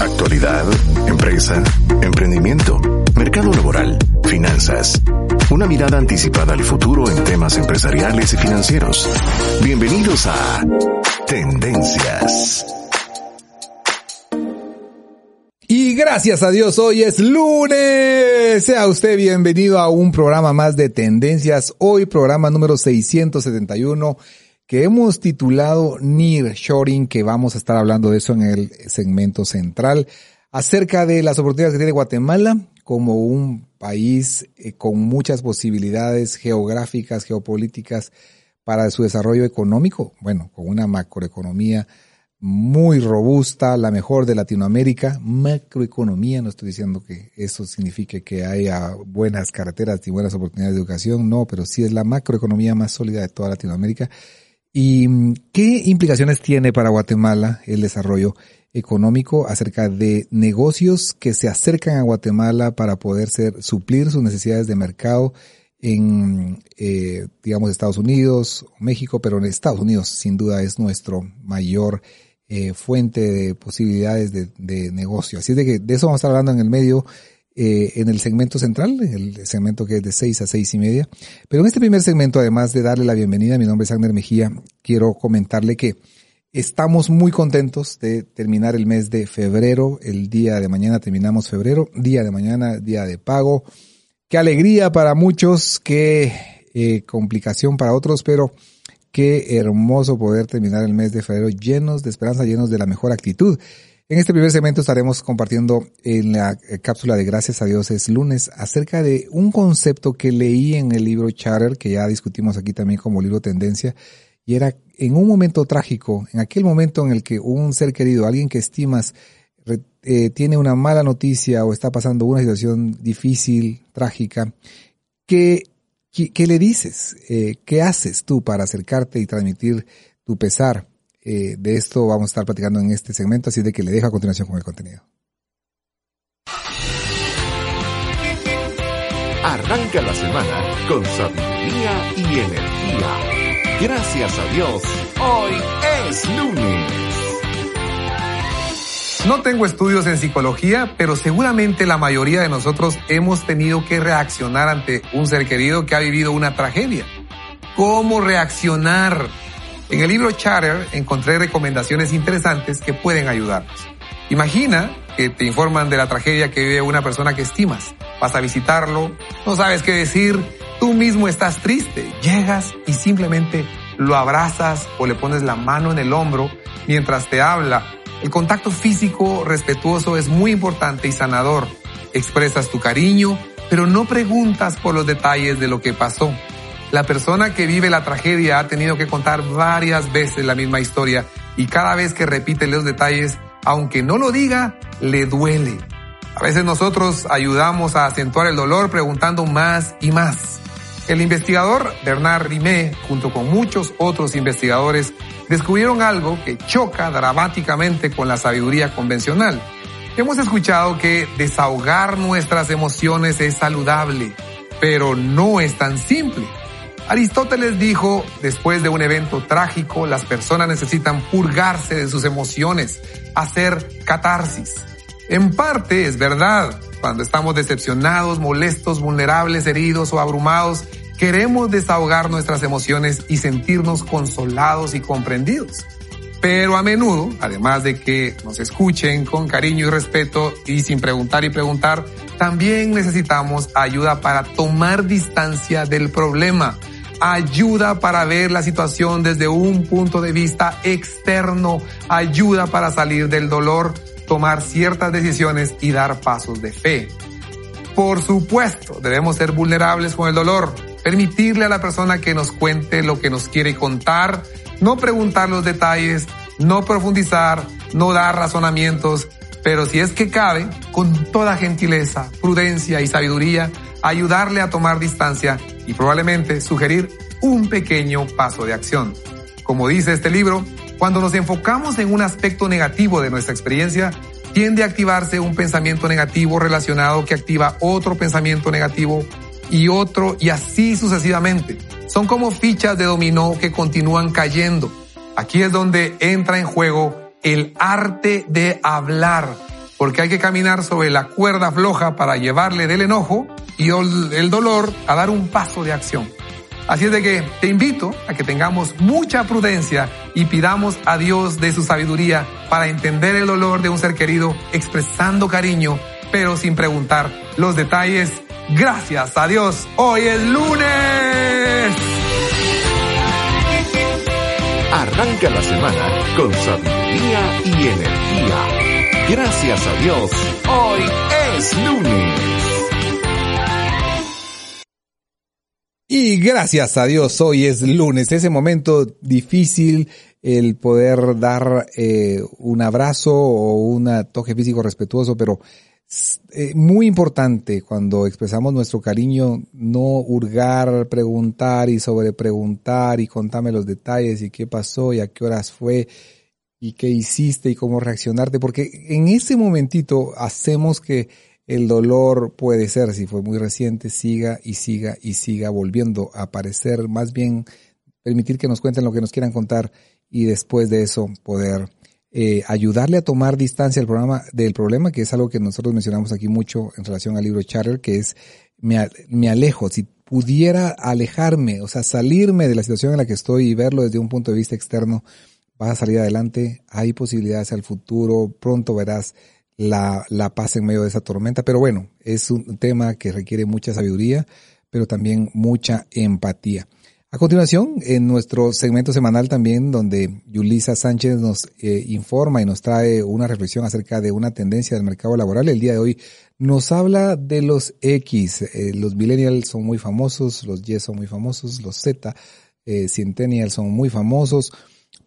Actualidad, empresa, emprendimiento, mercado laboral, finanzas. Una mirada anticipada al futuro en temas empresariales y financieros. Bienvenidos a Tendencias. Y gracias a Dios, hoy es lunes. Sea usted bienvenido a un programa más de Tendencias. Hoy programa número 671 que hemos titulado Near Shoring, que vamos a estar hablando de eso en el segmento central, acerca de las oportunidades que tiene Guatemala como un país eh, con muchas posibilidades geográficas, geopolíticas para su desarrollo económico, bueno, con una macroeconomía muy robusta, la mejor de Latinoamérica, macroeconomía, no estoy diciendo que eso signifique que haya buenas carreteras y buenas oportunidades de educación, no, pero sí es la macroeconomía más sólida de toda Latinoamérica ¿Y qué implicaciones tiene para Guatemala el desarrollo económico acerca de negocios que se acercan a Guatemala para poder suplir sus necesidades de mercado en, eh, digamos, Estados Unidos México, pero en Estados Unidos sin duda es nuestro mayor eh, fuente de posibilidades de, de negocio. Así es de que de eso vamos a estar hablando en el medio eh, en el segmento central, el segmento que es de seis a seis y media. Pero en este primer segmento, además de darle la bienvenida, mi nombre es Agner Mejía, quiero comentarle que estamos muy contentos de terminar el mes de febrero. El día de mañana terminamos febrero, día de mañana, día de pago. Qué alegría para muchos, qué eh, complicación para otros, pero qué hermoso poder terminar el mes de febrero llenos de esperanza, llenos de la mejor actitud. En este primer segmento estaremos compartiendo en la eh, cápsula de Gracias a Dios es lunes acerca de un concepto que leí en el libro Charter, que ya discutimos aquí también como libro Tendencia, y era en un momento trágico, en aquel momento en el que un ser querido, alguien que estimas, eh, tiene una mala noticia o está pasando una situación difícil, trágica, ¿qué, qué, le dices? Eh, ¿Qué haces tú para acercarte y transmitir tu pesar? Eh, de esto vamos a estar platicando en este segmento, así de que le dejo a continuación con el contenido. Arranca la semana con sabiduría y energía. Gracias a Dios, hoy es lunes. No tengo estudios en psicología, pero seguramente la mayoría de nosotros hemos tenido que reaccionar ante un ser querido que ha vivido una tragedia. ¿Cómo reaccionar en el libro Charter encontré recomendaciones interesantes que pueden ayudarnos. Imagina que te informan de la tragedia que vive una persona que estimas. Vas a visitarlo, no sabes qué decir, tú mismo estás triste. Llegas y simplemente lo abrazas o le pones la mano en el hombro mientras te habla. El contacto físico respetuoso es muy importante y sanador. Expresas tu cariño, pero no preguntas por los detalles de lo que pasó. La persona que vive la tragedia ha tenido que contar varias veces la misma historia y cada vez que repite los detalles, aunque no lo diga, le duele. A veces nosotros ayudamos a acentuar el dolor preguntando más y más. El investigador Bernard Rimé, junto con muchos otros investigadores, descubrieron algo que choca dramáticamente con la sabiduría convencional. Hemos escuchado que desahogar nuestras emociones es saludable, pero no es tan simple. Aristóteles dijo, después de un evento trágico, las personas necesitan purgarse de sus emociones, hacer catarsis. En parte es verdad, cuando estamos decepcionados, molestos, vulnerables, heridos o abrumados, queremos desahogar nuestras emociones y sentirnos consolados y comprendidos. Pero a menudo, además de que nos escuchen con cariño y respeto y sin preguntar y preguntar, también necesitamos ayuda para tomar distancia del problema ayuda para ver la situación desde un punto de vista externo, ayuda para salir del dolor, tomar ciertas decisiones y dar pasos de fe. Por supuesto, debemos ser vulnerables con el dolor, permitirle a la persona que nos cuente lo que nos quiere contar, no preguntar los detalles, no profundizar, no dar razonamientos, pero si es que cabe, con toda gentileza, prudencia y sabiduría, ayudarle a tomar distancia y probablemente sugerir un pequeño paso de acción. Como dice este libro, cuando nos enfocamos en un aspecto negativo de nuestra experiencia, tiende a activarse un pensamiento negativo relacionado que activa otro pensamiento negativo y otro y así sucesivamente. Son como fichas de dominó que continúan cayendo. Aquí es donde entra en juego el arte de hablar porque hay que caminar sobre la cuerda floja para llevarle del enojo y el dolor a dar un paso de acción. Así es de que te invito a que tengamos mucha prudencia y pidamos a Dios de su sabiduría para entender el dolor de un ser querido expresando cariño, pero sin preguntar los detalles. Gracias a Dios, hoy es lunes. Arranca la semana con sabiduría y energía. Gracias a Dios, hoy es lunes. Y gracias a Dios, hoy es lunes, ese momento difícil, el poder dar eh, un abrazo o un toque físico respetuoso, pero eh, muy importante cuando expresamos nuestro cariño, no hurgar, preguntar y sobrepreguntar y contame los detalles y qué pasó y a qué horas fue y qué hiciste y cómo reaccionarte, porque en ese momentito hacemos que el dolor puede ser, si fue muy reciente, siga y siga y siga volviendo a aparecer, más bien permitir que nos cuenten lo que nos quieran contar y después de eso poder eh, ayudarle a tomar distancia del programa del problema, que es algo que nosotros mencionamos aquí mucho en relación al libro Charter, que es me, me alejo, si pudiera alejarme, o sea, salirme de la situación en la que estoy y verlo desde un punto de vista externo, vas a salir adelante, hay posibilidades al futuro, pronto verás la, la paz en medio de esa tormenta, pero bueno, es un tema que requiere mucha sabiduría, pero también mucha empatía. A continuación, en nuestro segmento semanal también, donde Yulisa Sánchez nos eh, informa y nos trae una reflexión acerca de una tendencia del mercado laboral, el día de hoy nos habla de los X. Eh, los millennials son muy famosos, los Y son muy famosos, los Z, eh, son muy famosos.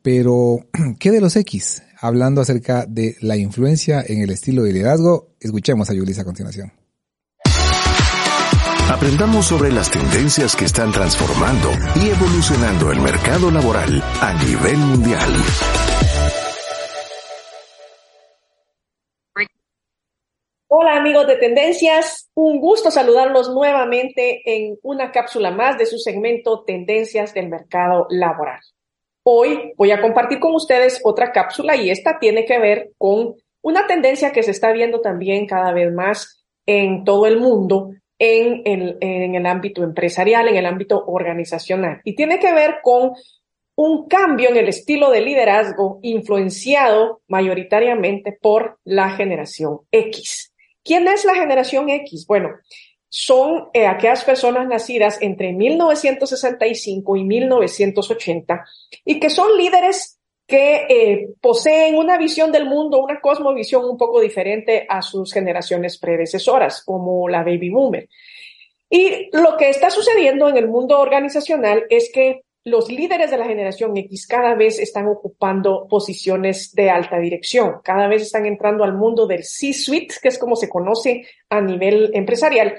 Pero, ¿qué de los X? Hablando acerca de la influencia en el estilo de liderazgo, escuchemos a Yulis a continuación. Aprendamos sobre las tendencias que están transformando y evolucionando el mercado laboral a nivel mundial. Hola amigos de Tendencias, un gusto saludarlos nuevamente en una cápsula más de su segmento Tendencias del Mercado Laboral. Hoy voy a compartir con ustedes otra cápsula y esta tiene que ver con una tendencia que se está viendo también cada vez más en todo el mundo en el, en el ámbito empresarial, en el ámbito organizacional. Y tiene que ver con un cambio en el estilo de liderazgo influenciado mayoritariamente por la generación X. ¿Quién es la generación X? Bueno, son eh, aquellas personas nacidas entre 1965 y 1980 y que son líderes que eh, poseen una visión del mundo, una cosmovisión un poco diferente a sus generaciones predecesoras, como la baby boomer. Y lo que está sucediendo en el mundo organizacional es que los líderes de la generación X cada vez están ocupando posiciones de alta dirección, cada vez están entrando al mundo del C-suite, que es como se conoce a nivel empresarial,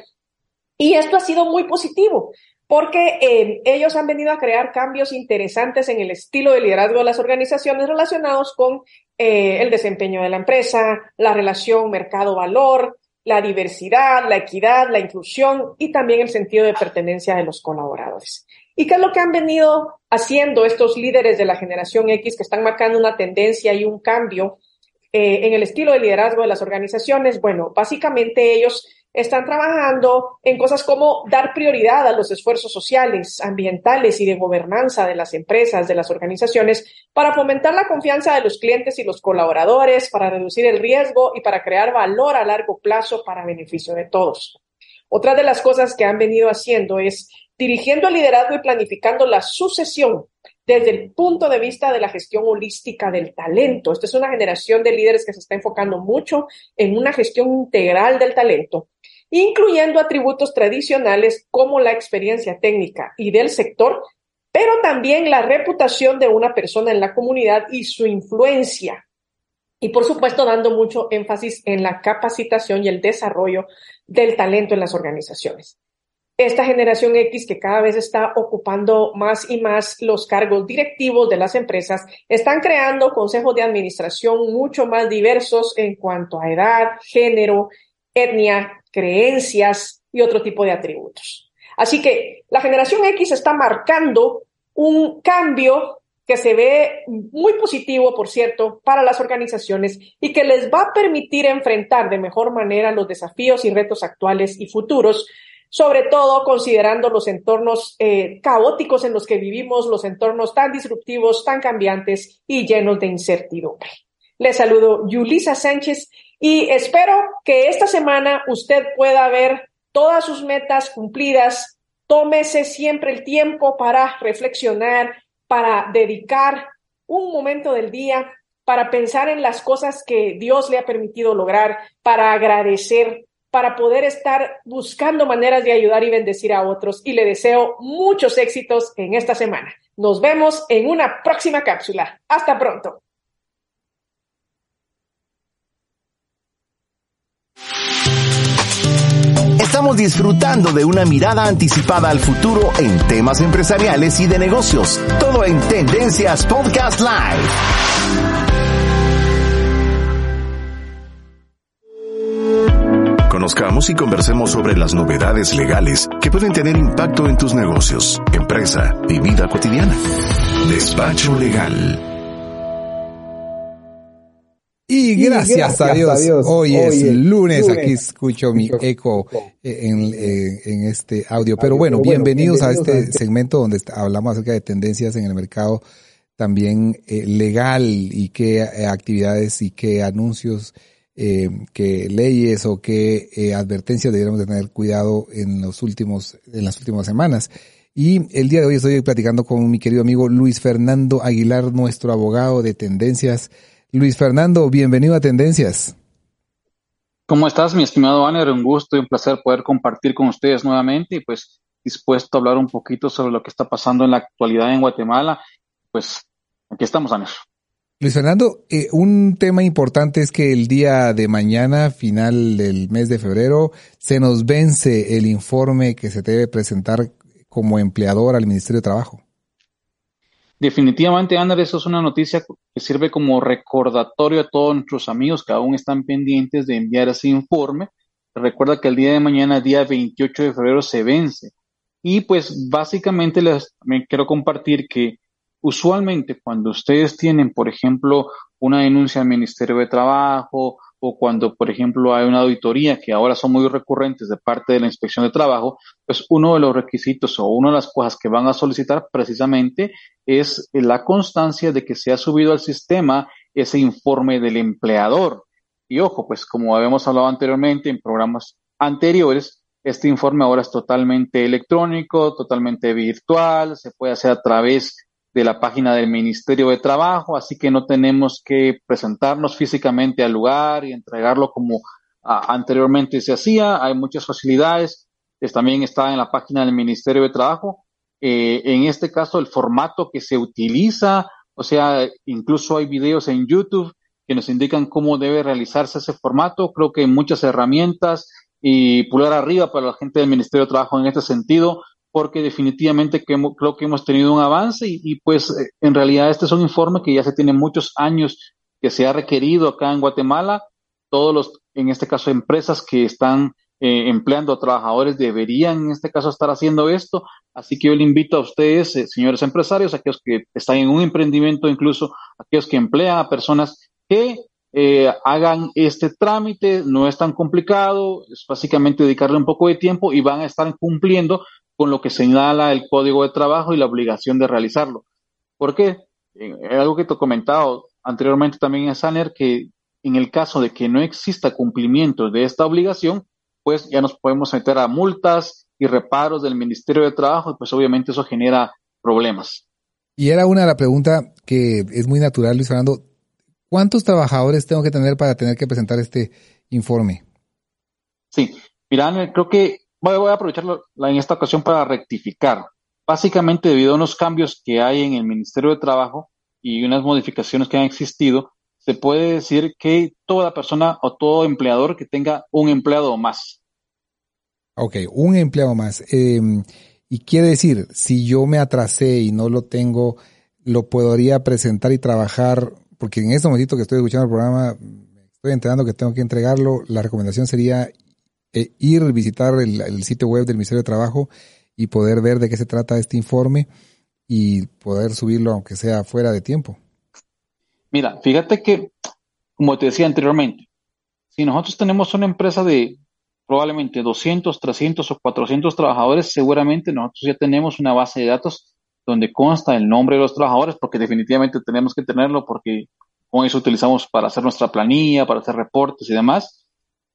y esto ha sido muy positivo porque eh, ellos han venido a crear cambios interesantes en el estilo de liderazgo de las organizaciones relacionados con eh, el desempeño de la empresa, la relación mercado-valor, la diversidad, la equidad, la inclusión y también el sentido de pertenencia de los colaboradores. ¿Y qué es lo que han venido haciendo estos líderes de la generación X que están marcando una tendencia y un cambio eh, en el estilo de liderazgo de las organizaciones? Bueno, básicamente ellos están trabajando en cosas como dar prioridad a los esfuerzos sociales, ambientales y de gobernanza de las empresas, de las organizaciones, para fomentar la confianza de los clientes y los colaboradores, para reducir el riesgo y para crear valor a largo plazo para beneficio de todos. Otra de las cosas que han venido haciendo es dirigiendo el liderazgo y planificando la sucesión desde el punto de vista de la gestión holística del talento. Esta es una generación de líderes que se está enfocando mucho en una gestión integral del talento incluyendo atributos tradicionales como la experiencia técnica y del sector, pero también la reputación de una persona en la comunidad y su influencia. Y por supuesto, dando mucho énfasis en la capacitación y el desarrollo del talento en las organizaciones. Esta generación X que cada vez está ocupando más y más los cargos directivos de las empresas, están creando consejos de administración mucho más diversos en cuanto a edad, género, etnia, creencias y otro tipo de atributos. Así que la generación X está marcando un cambio que se ve muy positivo, por cierto, para las organizaciones y que les va a permitir enfrentar de mejor manera los desafíos y retos actuales y futuros, sobre todo considerando los entornos eh, caóticos en los que vivimos, los entornos tan disruptivos, tan cambiantes y llenos de incertidumbre. Les saludo Yulisa Sánchez y espero que esta semana usted pueda ver todas sus metas cumplidas. Tómese siempre el tiempo para reflexionar, para dedicar un momento del día para pensar en las cosas que Dios le ha permitido lograr, para agradecer, para poder estar buscando maneras de ayudar y bendecir a otros. Y le deseo muchos éxitos en esta semana. Nos vemos en una próxima cápsula. Hasta pronto. Estamos disfrutando de una mirada anticipada al futuro en temas empresariales y de negocios. Todo en Tendencias Podcast Live. Conozcamos y conversemos sobre las novedades legales que pueden tener impacto en tus negocios, empresa y vida cotidiana. Despacho Legal. Y gracias, a, Dios, hoy, es lunes, aquí escucho mi eco en, en, este audio. Pero bueno, bienvenidos, a este segmento donde hablamos acerca de tendencias en el mercado también eh, legal y qué eh, actividades y qué anuncios, eh, qué leyes o qué eh, advertencias deberíamos de tener cuidado en los últimos, en las últimas semanas. Y el día de hoy estoy platicando con mi querido amigo Luis Fernando Aguilar, nuestro abogado de tendencias Luis Fernando, bienvenido a Tendencias. ¿Cómo estás, mi estimado Banner? Un gusto y un placer poder compartir con ustedes nuevamente y pues dispuesto a hablar un poquito sobre lo que está pasando en la actualidad en Guatemala. Pues aquí estamos, Banner. Luis Fernando, eh, un tema importante es que el día de mañana, final del mes de febrero, se nos vence el informe que se debe presentar como empleador al Ministerio de Trabajo. Definitivamente, Ander, eso es una noticia que sirve como recordatorio a todos nuestros amigos que aún están pendientes de enviar ese informe. Recuerda que el día de mañana, día 28 de febrero, se vence. Y pues básicamente les me quiero compartir que usualmente cuando ustedes tienen, por ejemplo, una denuncia al Ministerio de Trabajo o cuando, por ejemplo, hay una auditoría que ahora son muy recurrentes de parte de la inspección de trabajo, pues uno de los requisitos o una de las cosas que van a solicitar precisamente es la constancia de que se ha subido al sistema ese informe del empleador. Y ojo, pues como habíamos hablado anteriormente en programas anteriores, este informe ahora es totalmente electrónico, totalmente virtual, se puede hacer a través de la página del Ministerio de Trabajo, así que no tenemos que presentarnos físicamente al lugar y entregarlo como anteriormente se hacía. Hay muchas facilidades. también está en la página del Ministerio de Trabajo. Eh, en este caso, el formato que se utiliza, o sea, incluso hay videos en YouTube que nos indican cómo debe realizarse ese formato. Creo que hay muchas herramientas y pulgar arriba para la gente del Ministerio de Trabajo en este sentido porque definitivamente creo que hemos tenido un avance y, pues eh, en realidad este es un informe que ya se tiene muchos años que se ha requerido acá en Guatemala. Todos los, en este caso, empresas que están eh, empleando a trabajadores deberían en este caso estar haciendo esto. Así que yo le invito a ustedes, eh, señores empresarios, aquellos que están en un emprendimiento, incluso aquellos que emplean a personas que hagan este trámite, no es tan complicado, es básicamente dedicarle un poco de tiempo y van a estar cumpliendo con lo que señala el código de trabajo y la obligación de realizarlo. ¿Por qué? Eh, algo que te he comentado anteriormente también en Saner, que en el caso de que no exista cumplimiento de esta obligación, pues ya nos podemos meter a multas y reparos del Ministerio de Trabajo y pues obviamente eso genera problemas. Y era una de las preguntas que es muy natural, Luis Fernando. ¿Cuántos trabajadores tengo que tener para tener que presentar este informe? Sí, mira, creo que voy, a aprovecharlo en esta ocasión para rectificar. Básicamente, debido a unos cambios que hay en el Ministerio de Trabajo y unas modificaciones que han existido, se puede decir que toda persona o todo empleador que tenga un empleado más. Ok, un empleado más. Em, y quiere decir, si yo me atrasé y no lo tengo, lo podría presentar y trabajar, porque en este momentito que estoy escuchando el programa, estoy enterando que tengo que entregarlo, la recomendación sería eh, ir visitar el, sitio web del Ministerio de Trabajo y poder ver de qué se trata este informe y poder subirlo aunque sea fuera de tiempo. Mira, fíjate que, como te decía anteriormente, si nosotros tenemos una empresa de probablemente 200, 300 o 400 trabajadores, seguramente nosotros ya tenemos una base de datos donde consta el nombre de los trabajadores, porque definitivamente tenemos que tenerlo porque con eso utilizamos para hacer nuestra planilla, para hacer reportes y demás.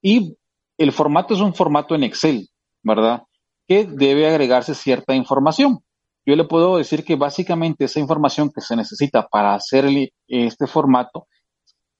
Y el formato es un formato en Excel, ¿verdad? Que debe agregarse cierta información. Yo le puedo decir que básicamente esa información que se necesita para hacer este formato,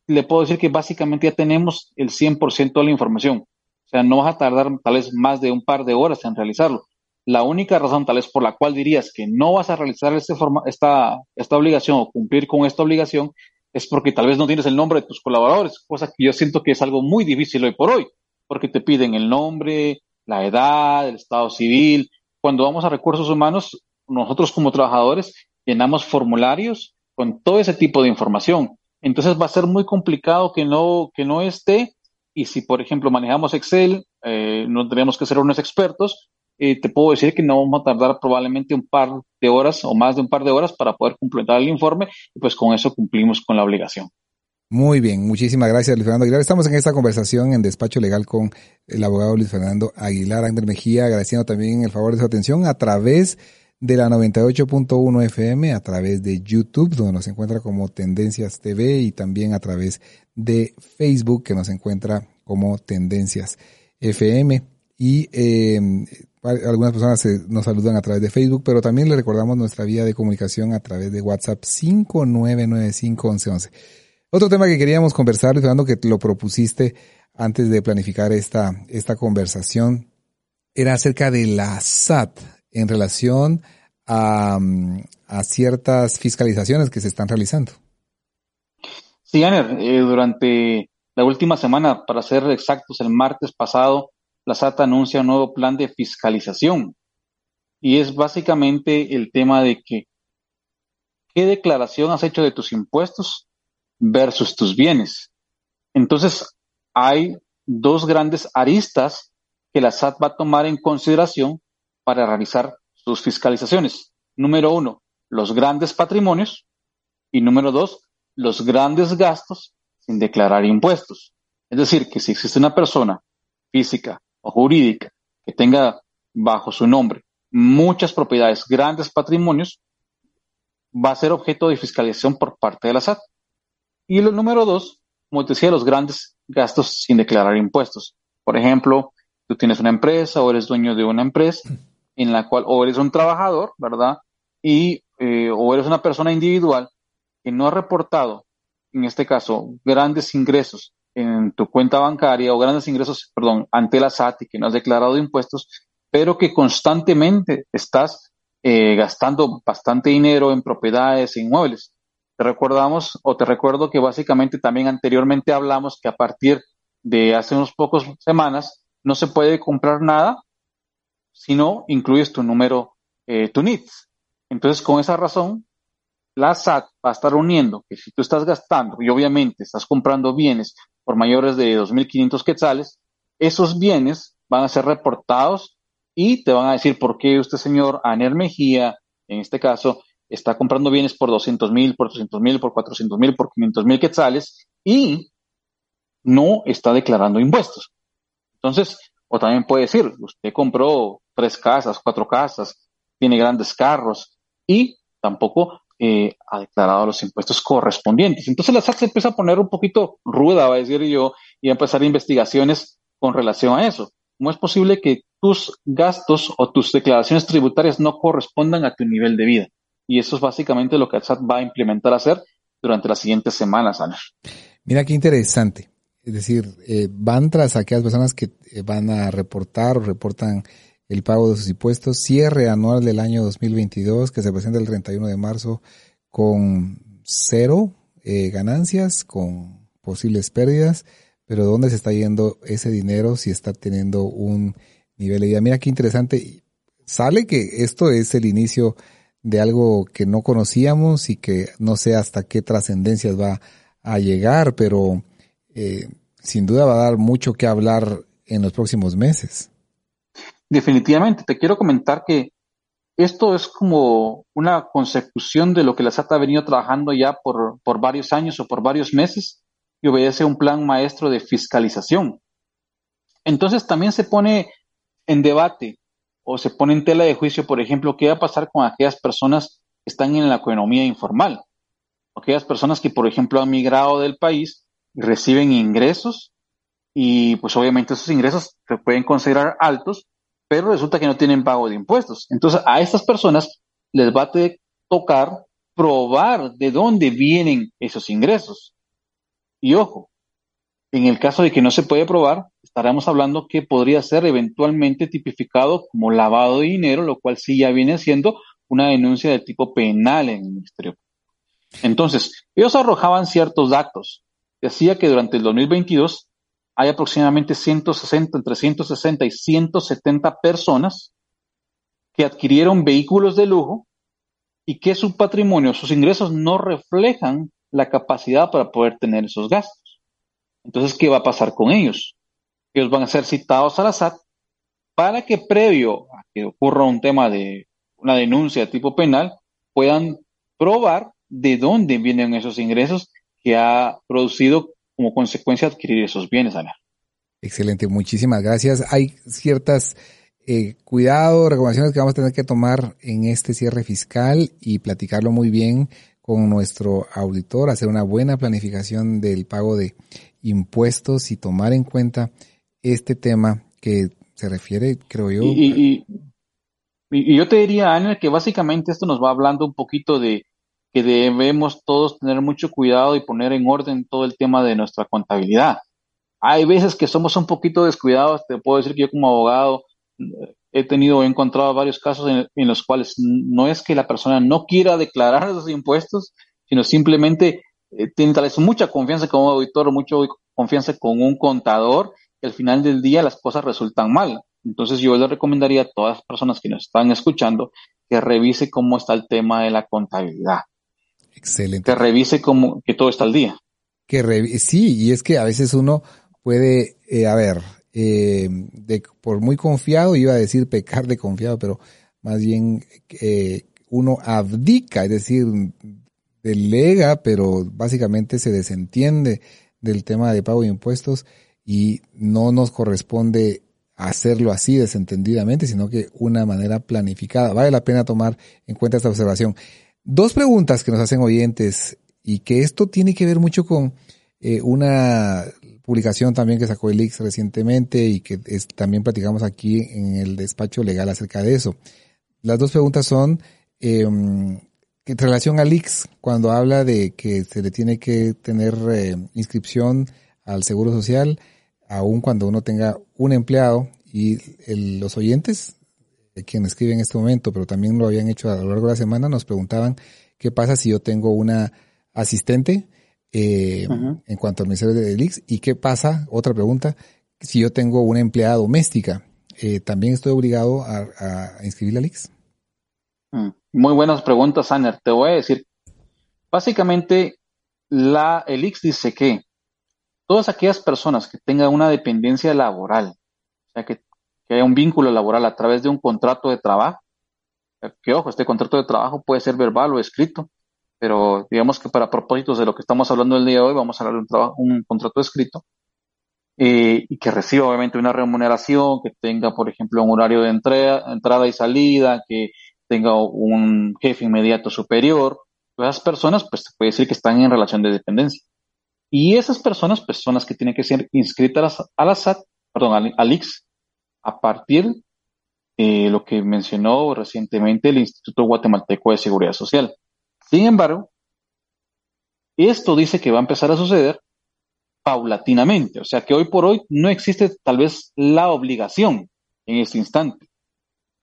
le puedo decir que básicamente ya tenemos el 100% de la información. O sea, no vas a tardar tal vez más de un par de horas en realizarlo. La única razón tal vez por la cual dirías que no vas a realizar este esta, esta obligación o cumplir con esta obligación es porque tal vez no tienes el nombre de tus colaboradores, cosa que yo siento que es algo muy difícil hoy por hoy, porque te piden el nombre, la edad, el estado civil. Cuando vamos a recursos humanos, nosotros como trabajadores llenamos formularios con todo ese tipo de información. Entonces va a ser muy complicado que no, que no esté. Y si, por ejemplo, manejamos Excel, eh, no tenemos que ser unos expertos, eh, te puedo decir que no vamos a tardar probablemente un par de horas o más de un par de horas para poder completar el informe y pues con eso cumplimos con la obligación. Muy bien, muchísimas gracias Luis Fernando Aguilar. Estamos en esta conversación en despacho legal con el abogado Luis Fernando Aguilar Ander Mejía, agradeciendo también el favor de su atención a través de la 98.1 FM, a través de YouTube, donde nos encuentra como Tendencias TV y también a través de Facebook, que nos encuentra como Tendencias FM. Y eh, algunas personas nos saludan a través de Facebook, pero también le recordamos nuestra vía de comunicación a través de WhatsApp 59951111. Otro tema que queríamos conversar, Fernando, que lo propusiste antes de planificar esta, esta conversación, era acerca de la SAT en relación a, a ciertas fiscalizaciones que se están realizando. Sí, Aner, eh, durante la última semana, para ser exactos, el martes pasado, la SAT anuncia un nuevo plan de fiscalización. Y es básicamente el tema de que, ¿qué declaración has hecho de tus impuestos versus tus bienes? Entonces, hay dos grandes aristas que la SAT va a tomar en consideración para realizar sus fiscalizaciones. Número uno, los grandes patrimonios. Y número dos, los grandes gastos sin declarar impuestos. Es decir, que si existe una persona física jurídica que tenga bajo su nombre muchas propiedades, grandes patrimonios, va a ser objeto de fiscalización por parte de la SAT. Y lo número dos, como te decía, los grandes gastos sin declarar impuestos. Por ejemplo, tú tienes una empresa o eres dueño de una empresa en la cual o eres un trabajador, ¿verdad? Y eh, o eres una persona individual que no ha reportado, en este caso, grandes ingresos en tu cuenta bancaria o grandes ingresos, perdón, ante la SAT y que no has declarado impuestos, pero que constantemente estás eh, gastando bastante dinero en propiedades e inmuebles. Te recordamos o te recuerdo que básicamente también anteriormente hablamos que a partir de hace unos pocos semanas no se puede comprar nada si no incluyes tu número, eh, tu NITS. Entonces, con esa razón, la SAT va a estar uniendo que si tú estás gastando y obviamente estás comprando bienes por mayores de 2.500 quetzales, esos bienes van a ser reportados y te van a decir por qué usted, señor Aner Mejía, en este caso, está comprando bienes por 200 mil, por 300 mil, por 400 mil, por 500 mil quetzales y no está declarando impuestos. Entonces, o también puede decir, usted compró tres casas, cuatro casas, tiene grandes carros y tampoco eh, ha declarado los impuestos correspondientes. Entonces la SAT se empieza a poner un poquito ruda, va a decir yo, y a empezar investigaciones con relación a eso. ¿Cómo es posible que tus gastos o tus declaraciones tributarias no correspondan a tu nivel de vida? Y eso es básicamente lo que SAT va a implementar hacer durante las siguientes semanas, Ana. Mira qué interesante. Es decir, eh, van tras aquellas personas que eh, van a reportar o reportan el pago de sus impuestos, cierre anual del año 2022 que se presenta el 31 de marzo con cero eh, ganancias, con posibles pérdidas, pero ¿dónde se está yendo ese dinero si está teniendo un nivel de vida? Mira qué interesante. Sale que esto es el inicio de algo que no conocíamos y que no sé hasta qué trascendencias va a llegar, pero eh, sin duda va a dar mucho que hablar en los próximos meses. Definitivamente, te quiero comentar que esto es como una consecución de lo que la SAT ha venido trabajando ya por, por varios años o por varios meses y obedece a un plan maestro de fiscalización. Entonces también se pone en debate o se pone en tela de juicio, por ejemplo, qué va a pasar con aquellas personas que están en la economía informal, aquellas personas que, por ejemplo, han migrado del país y reciben ingresos y pues obviamente esos ingresos se pueden considerar altos, pero resulta que no tienen pago de impuestos. Entonces a estas personas les va a tocar probar de dónde vienen esos ingresos. Y ojo, en el caso de que no se puede probar, estaremos hablando que podría ser eventualmente tipificado como lavado de dinero, lo cual sí ya viene siendo una denuncia de tipo penal en el Ministerio Entonces, ellos arrojaban ciertos datos. Decía que durante el 2022 hay aproximadamente 160, entre 160 y 170 personas que adquirieron vehículos de lujo y que su patrimonio, sus ingresos no reflejan la capacidad para poder tener esos gastos. Entonces, ¿qué va a pasar con ellos? Ellos van a ser citados a la SAT para que previo a que ocurra un tema de una denuncia de tipo penal, puedan probar de dónde vienen esos ingresos que ha producido como consecuencia adquirir esos bienes, Ana. Excelente, muchísimas gracias. Hay ciertas eh, cuidados, recomendaciones que vamos a tener que tomar en este cierre fiscal y platicarlo muy bien con nuestro auditor, hacer una buena planificación del pago de impuestos y tomar en cuenta este tema que se refiere, creo yo. Y, yo te diría, Ana, que básicamente esto nos va hablando un poquito de que debemos todos tener mucho cuidado y poner en orden todo el tema de nuestra contabilidad. Hay veces que somos un poquito descuidados, te puedo decir que yo como abogado he tenido, he encontrado varios casos en, los cuales no es que la persona no quiera declarar esos impuestos, sino simplemente eh, tiene tal vez mucha confianza con un auditor, mucha confianza con un contador, y al final del día las cosas resultan mal. Entonces yo le recomendaría a todas las personas que nos están escuchando que revise cómo está el tema de la contabilidad. Excelente. Que revise cómo, que todo está al día. Que sí, y es que a veces uno puede, eh, a ver, eh, de, por muy confiado, iba a decir pecar de confiado, pero más bien eh, uno abdica, es decir, delega, pero básicamente se desentiende del tema de pago de impuestos y no nos corresponde hacerlo así desentendidamente, sino que una manera planificada. Vale la pena tomar en cuenta esta observación. Dos preguntas que nos hacen oyentes y que esto tiene que ver mucho con eh, una publicación también que sacó el Ix recientemente y que también platicamos aquí en el despacho legal acerca de eso. Las dos preguntas son, eh, en relación al Ix, cuando habla de que se le tiene que tener eh, inscripción al Seguro Social, aun cuando uno tenga un empleado y los oyentes, eh, quienes escriben en este momento, pero también lo habían hecho a lo largo de la semana, nos preguntaban qué pasa si yo tengo una asistente eh, en cuanto al Ministerio de Ix y qué pasa, otra pregunta, si yo tengo una empleada doméstica, eh, ¿también estoy obligado a, a inscribir? Mm, muy buenas preguntas, Aner. Te voy a decir, básicamente, la, el Ix dice que todas aquellas personas que tengan una dependencia laboral, o sea, que, que haya un vínculo laboral a través de un contrato de trabajo, que ojo, este contrato de trabajo puede ser verbal o escrito, pero digamos que para propósitos de lo que estamos hablando el día de hoy, vamos a hablar de un, trabajo, un contrato escrito eh, y que reciba obviamente una remuneración, que tenga, por ejemplo, un horario de entrada, entrada y salida, que tenga un jefe inmediato superior. Esas personas, pues se puede decir que están en relación de dependencia. Y esas personas, pues son las que tienen que ser inscritas a la SAT, perdón, al, al IX, a partir de lo que mencionó recientemente el Instituto Guatemalteco de Seguridad Social. Sin embargo, esto dice que va a empezar a suceder paulatinamente, o sea que hoy por hoy no existe tal vez la obligación en este instante,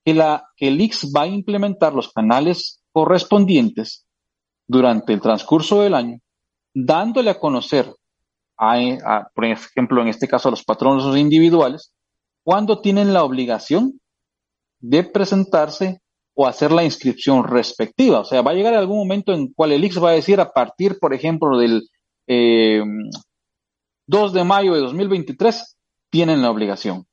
que, la, que el IX va a implementar los canales correspondientes durante el transcurso del año, dándole a conocer, a, por ejemplo, en este caso a los patronos individuales, cuando tienen la obligación de presentarse o hacer la inscripción respectiva. O sea, va a llegar algún momento en cual el IX va a decir a partir, por ejemplo, del 2 eh, de mayo de 2023, tienen la obligación.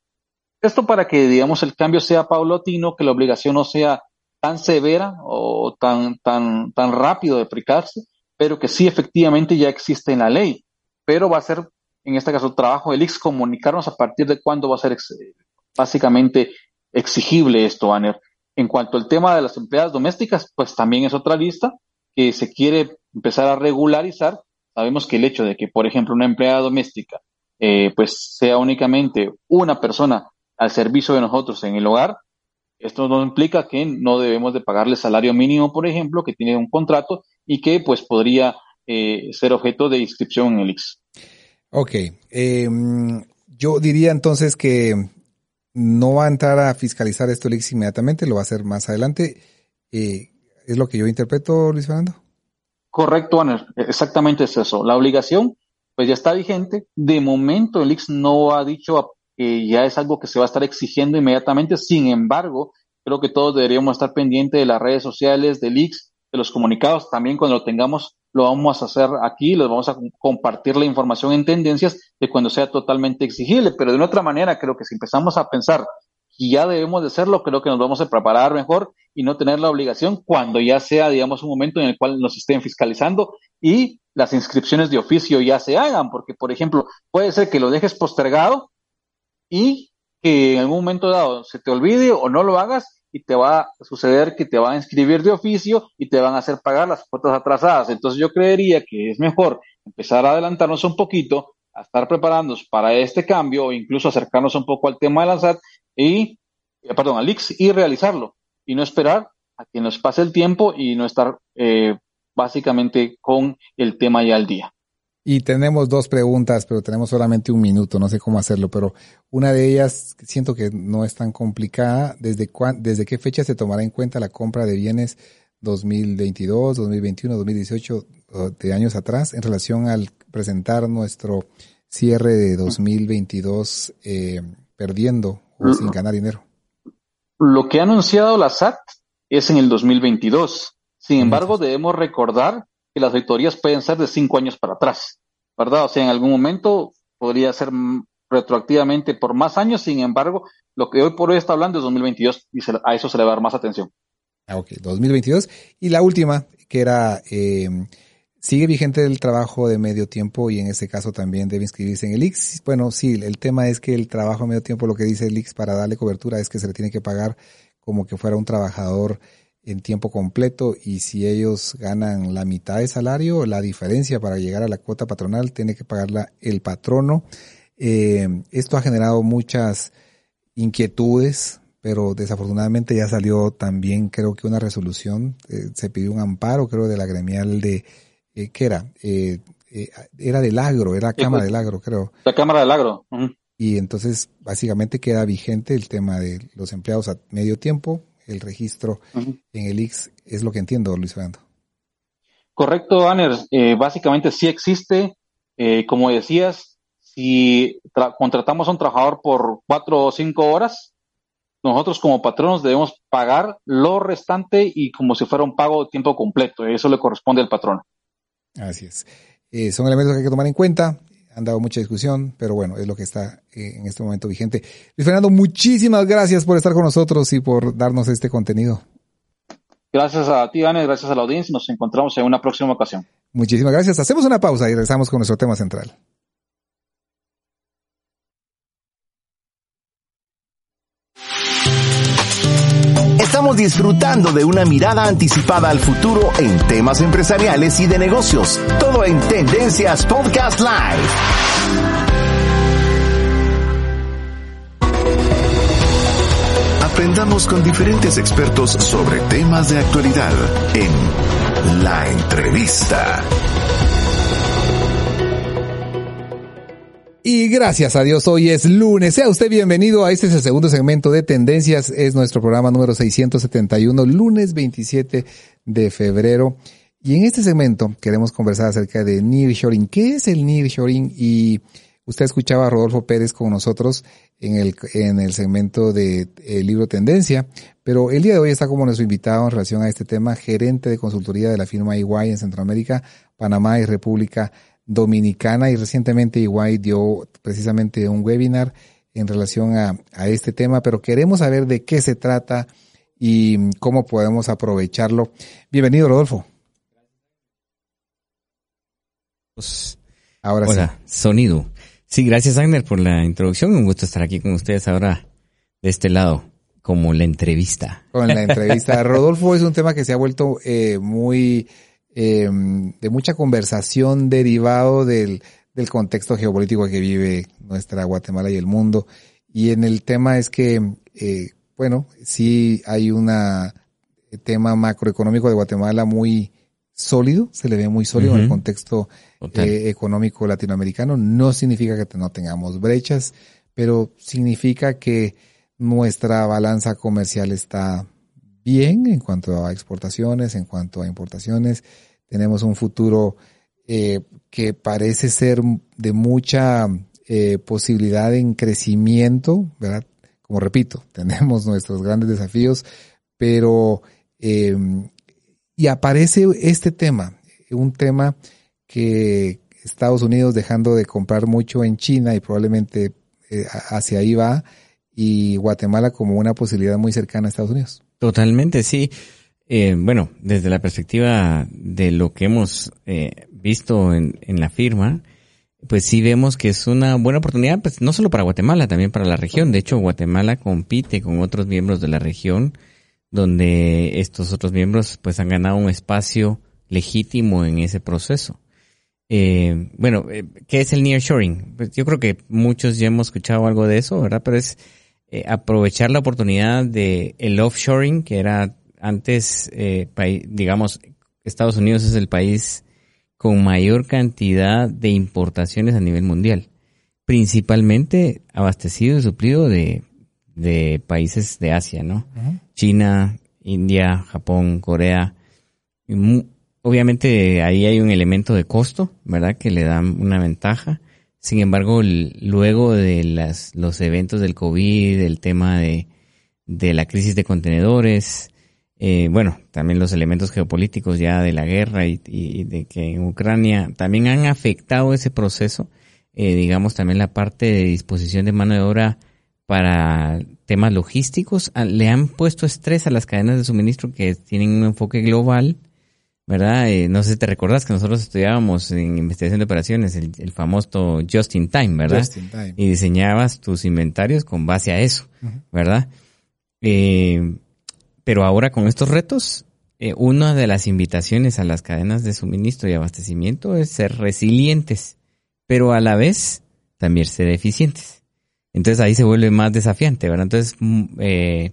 Esto para que, digamos, el cambio sea paulatino, que la obligación no sea tan severa o tan, tan, tan rápido de aplicarse, pero que sí efectivamente ya existe en la ley. Pero va a ser, en este caso, trabajo del IX comunicarnos a partir de cuándo va a ser básicamente exigible esto, Aner. En cuanto al tema de las empleadas domésticas, pues también es otra lista que se quiere empezar a regularizar. Sabemos que el hecho de que, por ejemplo, una empleada doméstica eh, pues sea únicamente una persona al servicio de nosotros en el hogar, esto no implica que no debemos de pagarle salario mínimo, por ejemplo, que tiene un contrato y que pues podría eh, ser objeto de inscripción en el IX. Ok, em, yo diría entonces que no va a entrar a fiscalizar esto el IX inmediatamente, lo va a hacer más adelante. Eh, ¿Es lo que yo interpreto, Luis Fernando? Correcto, Aner. Exactamente es eso. La obligación, pues ya está vigente. De momento, el IX no ha dicho que ya es algo que se va a estar exigiendo inmediatamente. Sin embargo, creo que todos deberíamos estar pendientes de las redes sociales, del IX, de los comunicados. También cuando lo tengamos, lo vamos a hacer aquí, les vamos a compartir la información en tendencias de cuando sea totalmente exigible. Pero de una otra manera, creo que si empezamos a pensar y ya debemos de hacerlo, creo que nos vamos a preparar mejor y no tener la obligación cuando ya sea, digamos, un momento en el cual nos estén fiscalizando y las inscripciones de oficio ya se hagan, porque, por ejemplo, puede ser que lo dejes postergado y que en algún momento dado se te olvide o no lo hagas y te va a suceder que te van a inscribir de oficio y te van a hacer pagar las cuotas atrasadas. Entonces yo creería que es mejor empezar a adelantarnos un poquito, a estar preparándonos para este cambio o incluso acercarnos un poco al tema de la SAT y, eh, perdón, al IX y realizarlo y no esperar a que nos pase el tiempo y no estar eh, básicamente con el tema ya al día. Y tenemos dos preguntas, pero tenemos solamente un minuto, no sé cómo hacerlo, pero una de ellas siento que no es tan complicada. ¿Desde, desde qué fecha se tomará en cuenta la compra de bienes 2022, 2021, 2018, de años atrás, en relación al presentar nuestro cierre de 2022 eh, perdiendo o sin ganar dinero? Lo que ha anunciado la SAT es en el 2022. Sin embargo, debemos recordar que las auditorías pueden ser de cinco años para atrás, ¿verdad? O sea, en algún momento podría ser retroactivamente por más años, sin embargo, lo que hoy por hoy está hablando es 2022 y a eso se le va a dar más atención. Ah, ok, 2022. Y la última, que era, eh, sigue vigente el trabajo de medio tiempo y en ese caso también debe inscribirse en el IX. Bueno, sí, el tema es que el trabajo de medio tiempo, lo que dice el IX para darle cobertura es que se le tiene que pagar como que fuera un trabajador en tiempo completo y si ellos ganan la mitad de salario, la diferencia para llegar a la cuota patronal tiene que pagarla el patrono. Eh, esto ha generado muchas inquietudes, pero desafortunadamente ya salió también creo que una resolución, eh, se pidió un amparo creo de la gremial de, eh, ¿qué era? Eh, eh, era del agro, era Cámara del Agro creo. La Cámara del Agro. Y entonces básicamente queda vigente el tema de los empleados a medio tiempo, el registro en el IX, es lo que entiendo, Luis Fernando. Correcto, Aner. Eh, básicamente sí existe. Eh, como decías, si contratamos a un trabajador por cuatro o cinco horas, nosotros como patronos debemos pagar lo restante y como si fuera un pago de tiempo completo. Eso le corresponde al patrón. Así es. Eh, son elementos que hay que tomar en cuenta han dado mucha discusión, pero bueno, es lo que está eh, en este momento vigente. Luis Fernando, muchísimas gracias por estar con nosotros y por darnos este contenido. Gracias a ti, Ana, gracias a la audiencia. Nos encontramos en una próxima ocasión. Muchísimas gracias. Hacemos una pausa y regresamos con nuestro tema central. Estamos disfrutando de una mirada anticipada al futuro en temas empresariales y de negocios. Todo en Tendencias Podcast Live. Aprendamos con diferentes expertos sobre temas de actualidad en La Entrevista. Y gracias a Dios, hoy es lunes. Sea usted bienvenido a este es el segundo segmento de Tendencias. Es nuestro programa número 671, lunes 27 de febrero. Y en este segmento queremos conversar acerca de Nearshoring. ¿Qué es el Nearshoring? Y usted escuchaba a Rodolfo Pérez con nosotros en el, en el segmento de el libro Tendencia, pero el día de hoy está como nuestro invitado en relación a este tema, gerente de consultoría de la firma EY en Centroamérica, Panamá y República y recientemente igual dio precisamente un webinar en relación a, a, este tema, pero queremos saber de qué se trata y cómo podemos aprovecharlo. Bienvenido, Rodolfo. Pues, ahora Hola, sonido. Sí, gracias, Agner, por la introducción. Un gusto estar aquí con ustedes ahora de este lado, como la entrevista. Con la entrevista. Rodolfo es un tema que se ha vuelto eh, muy, eh, de mucha conversación derivado del, del contexto geopolítico que vive nuestra Guatemala y el mundo. Y en el tema es que, eh, bueno, sí hay un tema macroeconómico de Guatemala muy sólido, se le ve muy sólido en el contexto eh, económico latinoamericano. No significa que no tengamos brechas, pero significa que nuestra balanza comercial está bien en cuanto a exportaciones, en cuanto a importaciones. Tenemos un futuro eh, que parece ser de mucha eh, posibilidad en crecimiento, ¿verdad? Como repito, tenemos nuestros grandes desafíos, pero eh, y aparece este tema, un tema que Estados Unidos dejando de comprar mucho en China y probablemente eh, hacia ahí va, y Guatemala como una posibilidad muy cercana a Estados Unidos. Totalmente, sí. Eh, bueno, desde la perspectiva de lo que hemos eh, visto en, en, la firma, pues sí vemos que es una buena oportunidad, pues no solo para Guatemala, también para la región. De hecho, Guatemala compite con otros miembros de la región, donde estos otros miembros pues han ganado un espacio legítimo en ese proceso. Eh, bueno, eh, ¿qué es el nearshoring? Pues yo creo que muchos ya hemos escuchado algo de eso, ¿verdad? Pero es eh, aprovechar la oportunidad de el offshoring, que era antes, eh, digamos, Estados Unidos es el país con mayor cantidad de importaciones a nivel mundial, principalmente abastecido y suplido de, de países de Asia, ¿no? China, India, Japón, Corea. Obviamente ahí hay un elemento de costo, ¿verdad? Que le da una ventaja. Sin embargo, luego de las, los eventos del COVID, el tema de, la crisis de contenedores, eh, bueno, también los elementos geopolíticos ya de la guerra y, de que en Ucrania también han afectado ese proceso. Eh, digamos también la parte de disposición de mano de obra para temas logísticos. Ah, le han puesto estrés a las cadenas de suministro que tienen un enfoque global, ¿verdad? Eh, no sé si te recordás que nosotros estudiábamos en investigación de operaciones el, famoso Just in Time, ¿verdad? Just in time. Y diseñabas tus inventarios con base a eso, ¿verdad? Eh, pero ahora con estos retos, eh, una de las invitaciones a las cadenas de suministro y abastecimiento es ser resilientes, pero a la vez también ser eficientes. Entonces ahí se vuelve más desafiante, ¿verdad? Entonces, mm, eh,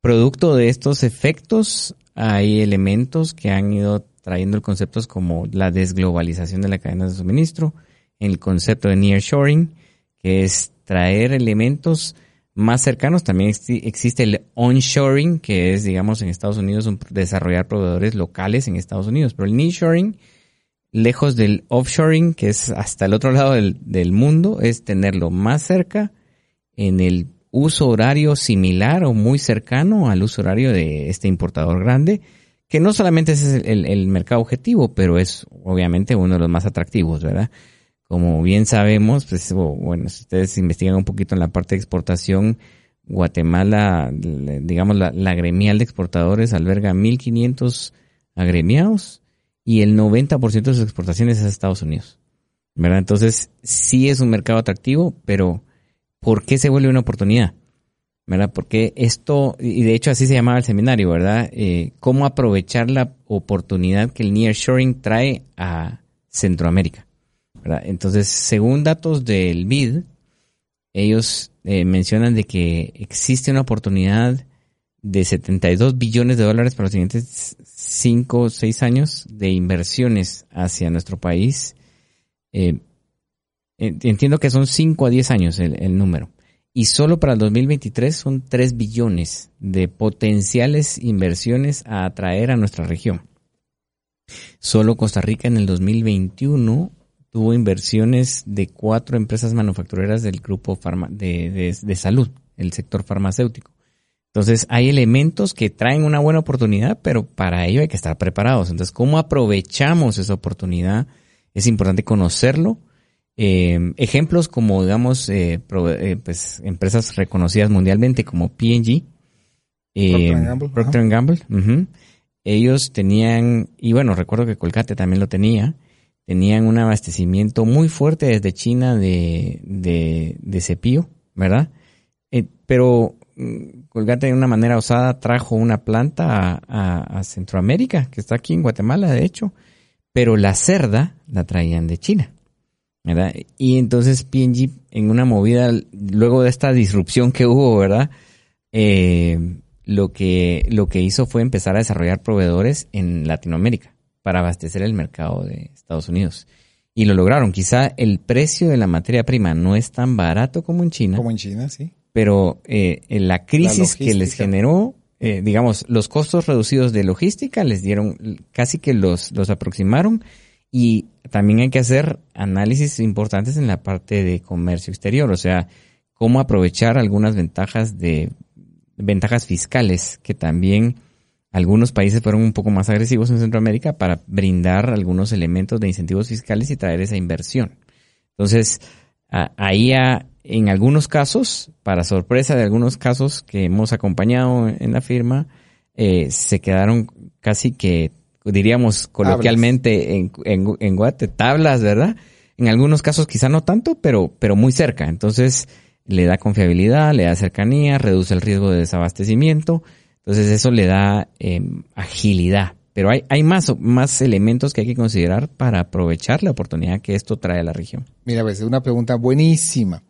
producto de estos efectos, hay elementos que han ido trayendo conceptos como la desglobalización de la cadena de suministro, el concepto de nearshoring, que es traer elementos más cercanos también existe el onshoring, que es, digamos, en Estados Unidos desarrollar proveedores locales en Estados Unidos. Pero el nearshoring, lejos del offshoring, que es hasta el otro lado del, del mundo, es tenerlo más cerca en el uso horario similar o muy cercano al uso horario de este importador grande, que no solamente es el, mercado objetivo, pero es obviamente uno de los más atractivos, ¿verdad? Como bien sabemos, pues, bueno, si ustedes investigan un poquito en la parte de exportación, Guatemala, digamos, la, la gremial de exportadores alberga 1.500 agremiados y el 90% de sus exportaciones es a Estados Unidos. ¿Verdad? Entonces, sí es un mercado atractivo, pero ¿por qué se vuelve una oportunidad? ¿Verdad? Porque esto, y de hecho así se llamaba el seminario, ¿verdad? Eh, ¿Cómo aprovechar la oportunidad que el nearshoring trae a Centroamérica? Entonces, según datos del BID, ellos eh, mencionan de que existe una oportunidad de 72 billones de dólares para los siguientes 5 o 6 años de inversiones hacia nuestro país. Eh, entiendo que son 5 a 10 años el, número. Y solo para el 2023 son 3 billones de potenciales inversiones a atraer a nuestra región. Solo Costa Rica en el 2021 tuvo inversiones de cuatro empresas manufactureras del grupo de, de, salud, el sector farmacéutico. Entonces, hay elementos que traen una buena oportunidad, pero para ello hay que estar preparados. Entonces, ¿cómo aprovechamos esa oportunidad? Es importante conocerlo. Eh, ejemplos como, digamos, eh, eh, pues, empresas reconocidas mundialmente como P&G, eh, Procter Gamble, Procter. Gamble, ellos tenían, y bueno, recuerdo que Colgate también lo tenía, tenían un abastecimiento muy fuerte desde China de, de, de cepillo, ¿verdad? Eh, pero mm, Colgate de una manera osada trajo una planta a, a- a Centroamérica, que está aquí en Guatemala, de hecho, pero la cerda la traían de China. ¿Verdad? Y entonces P&G en una movida, luego de esta disrupción que hubo, ¿verdad? Eh, lo que, lo que hizo fue empezar a desarrollar proveedores en Latinoamérica para abastecer el mercado de Estados Unidos. Y lo lograron. Quizá el precio de la materia prima no es tan barato como en China, Como en China, sí. pero eh, en la crisis que les generó, eh, digamos, los costos reducidos de logística les dieron, casi que los, los aproximaron y también hay que hacer análisis importantes en la parte de comercio exterior, o sea, cómo aprovechar algunas ventajas de ventajas fiscales que también algunos países fueron un poco más agresivos en Centroamérica para brindar algunos elementos de incentivos fiscales y traer esa inversión. Entonces, ahí en algunos casos, para sorpresa de algunos casos que hemos acompañado en la firma, eh, se quedaron casi que, diríamos coloquialmente en, en, en Guate, tablas, ¿verdad? En algunos casos quizá no tanto, pero, pero muy cerca. Entonces, le da confiabilidad, le da cercanía, reduce el riesgo de desabastecimiento. Entonces, eso le da eh, agilidad. Pero hay, hay más, más elementos que hay que considerar para aprovechar la oportunidad que esto trae a la región. Mira, pues una pregunta buenísima.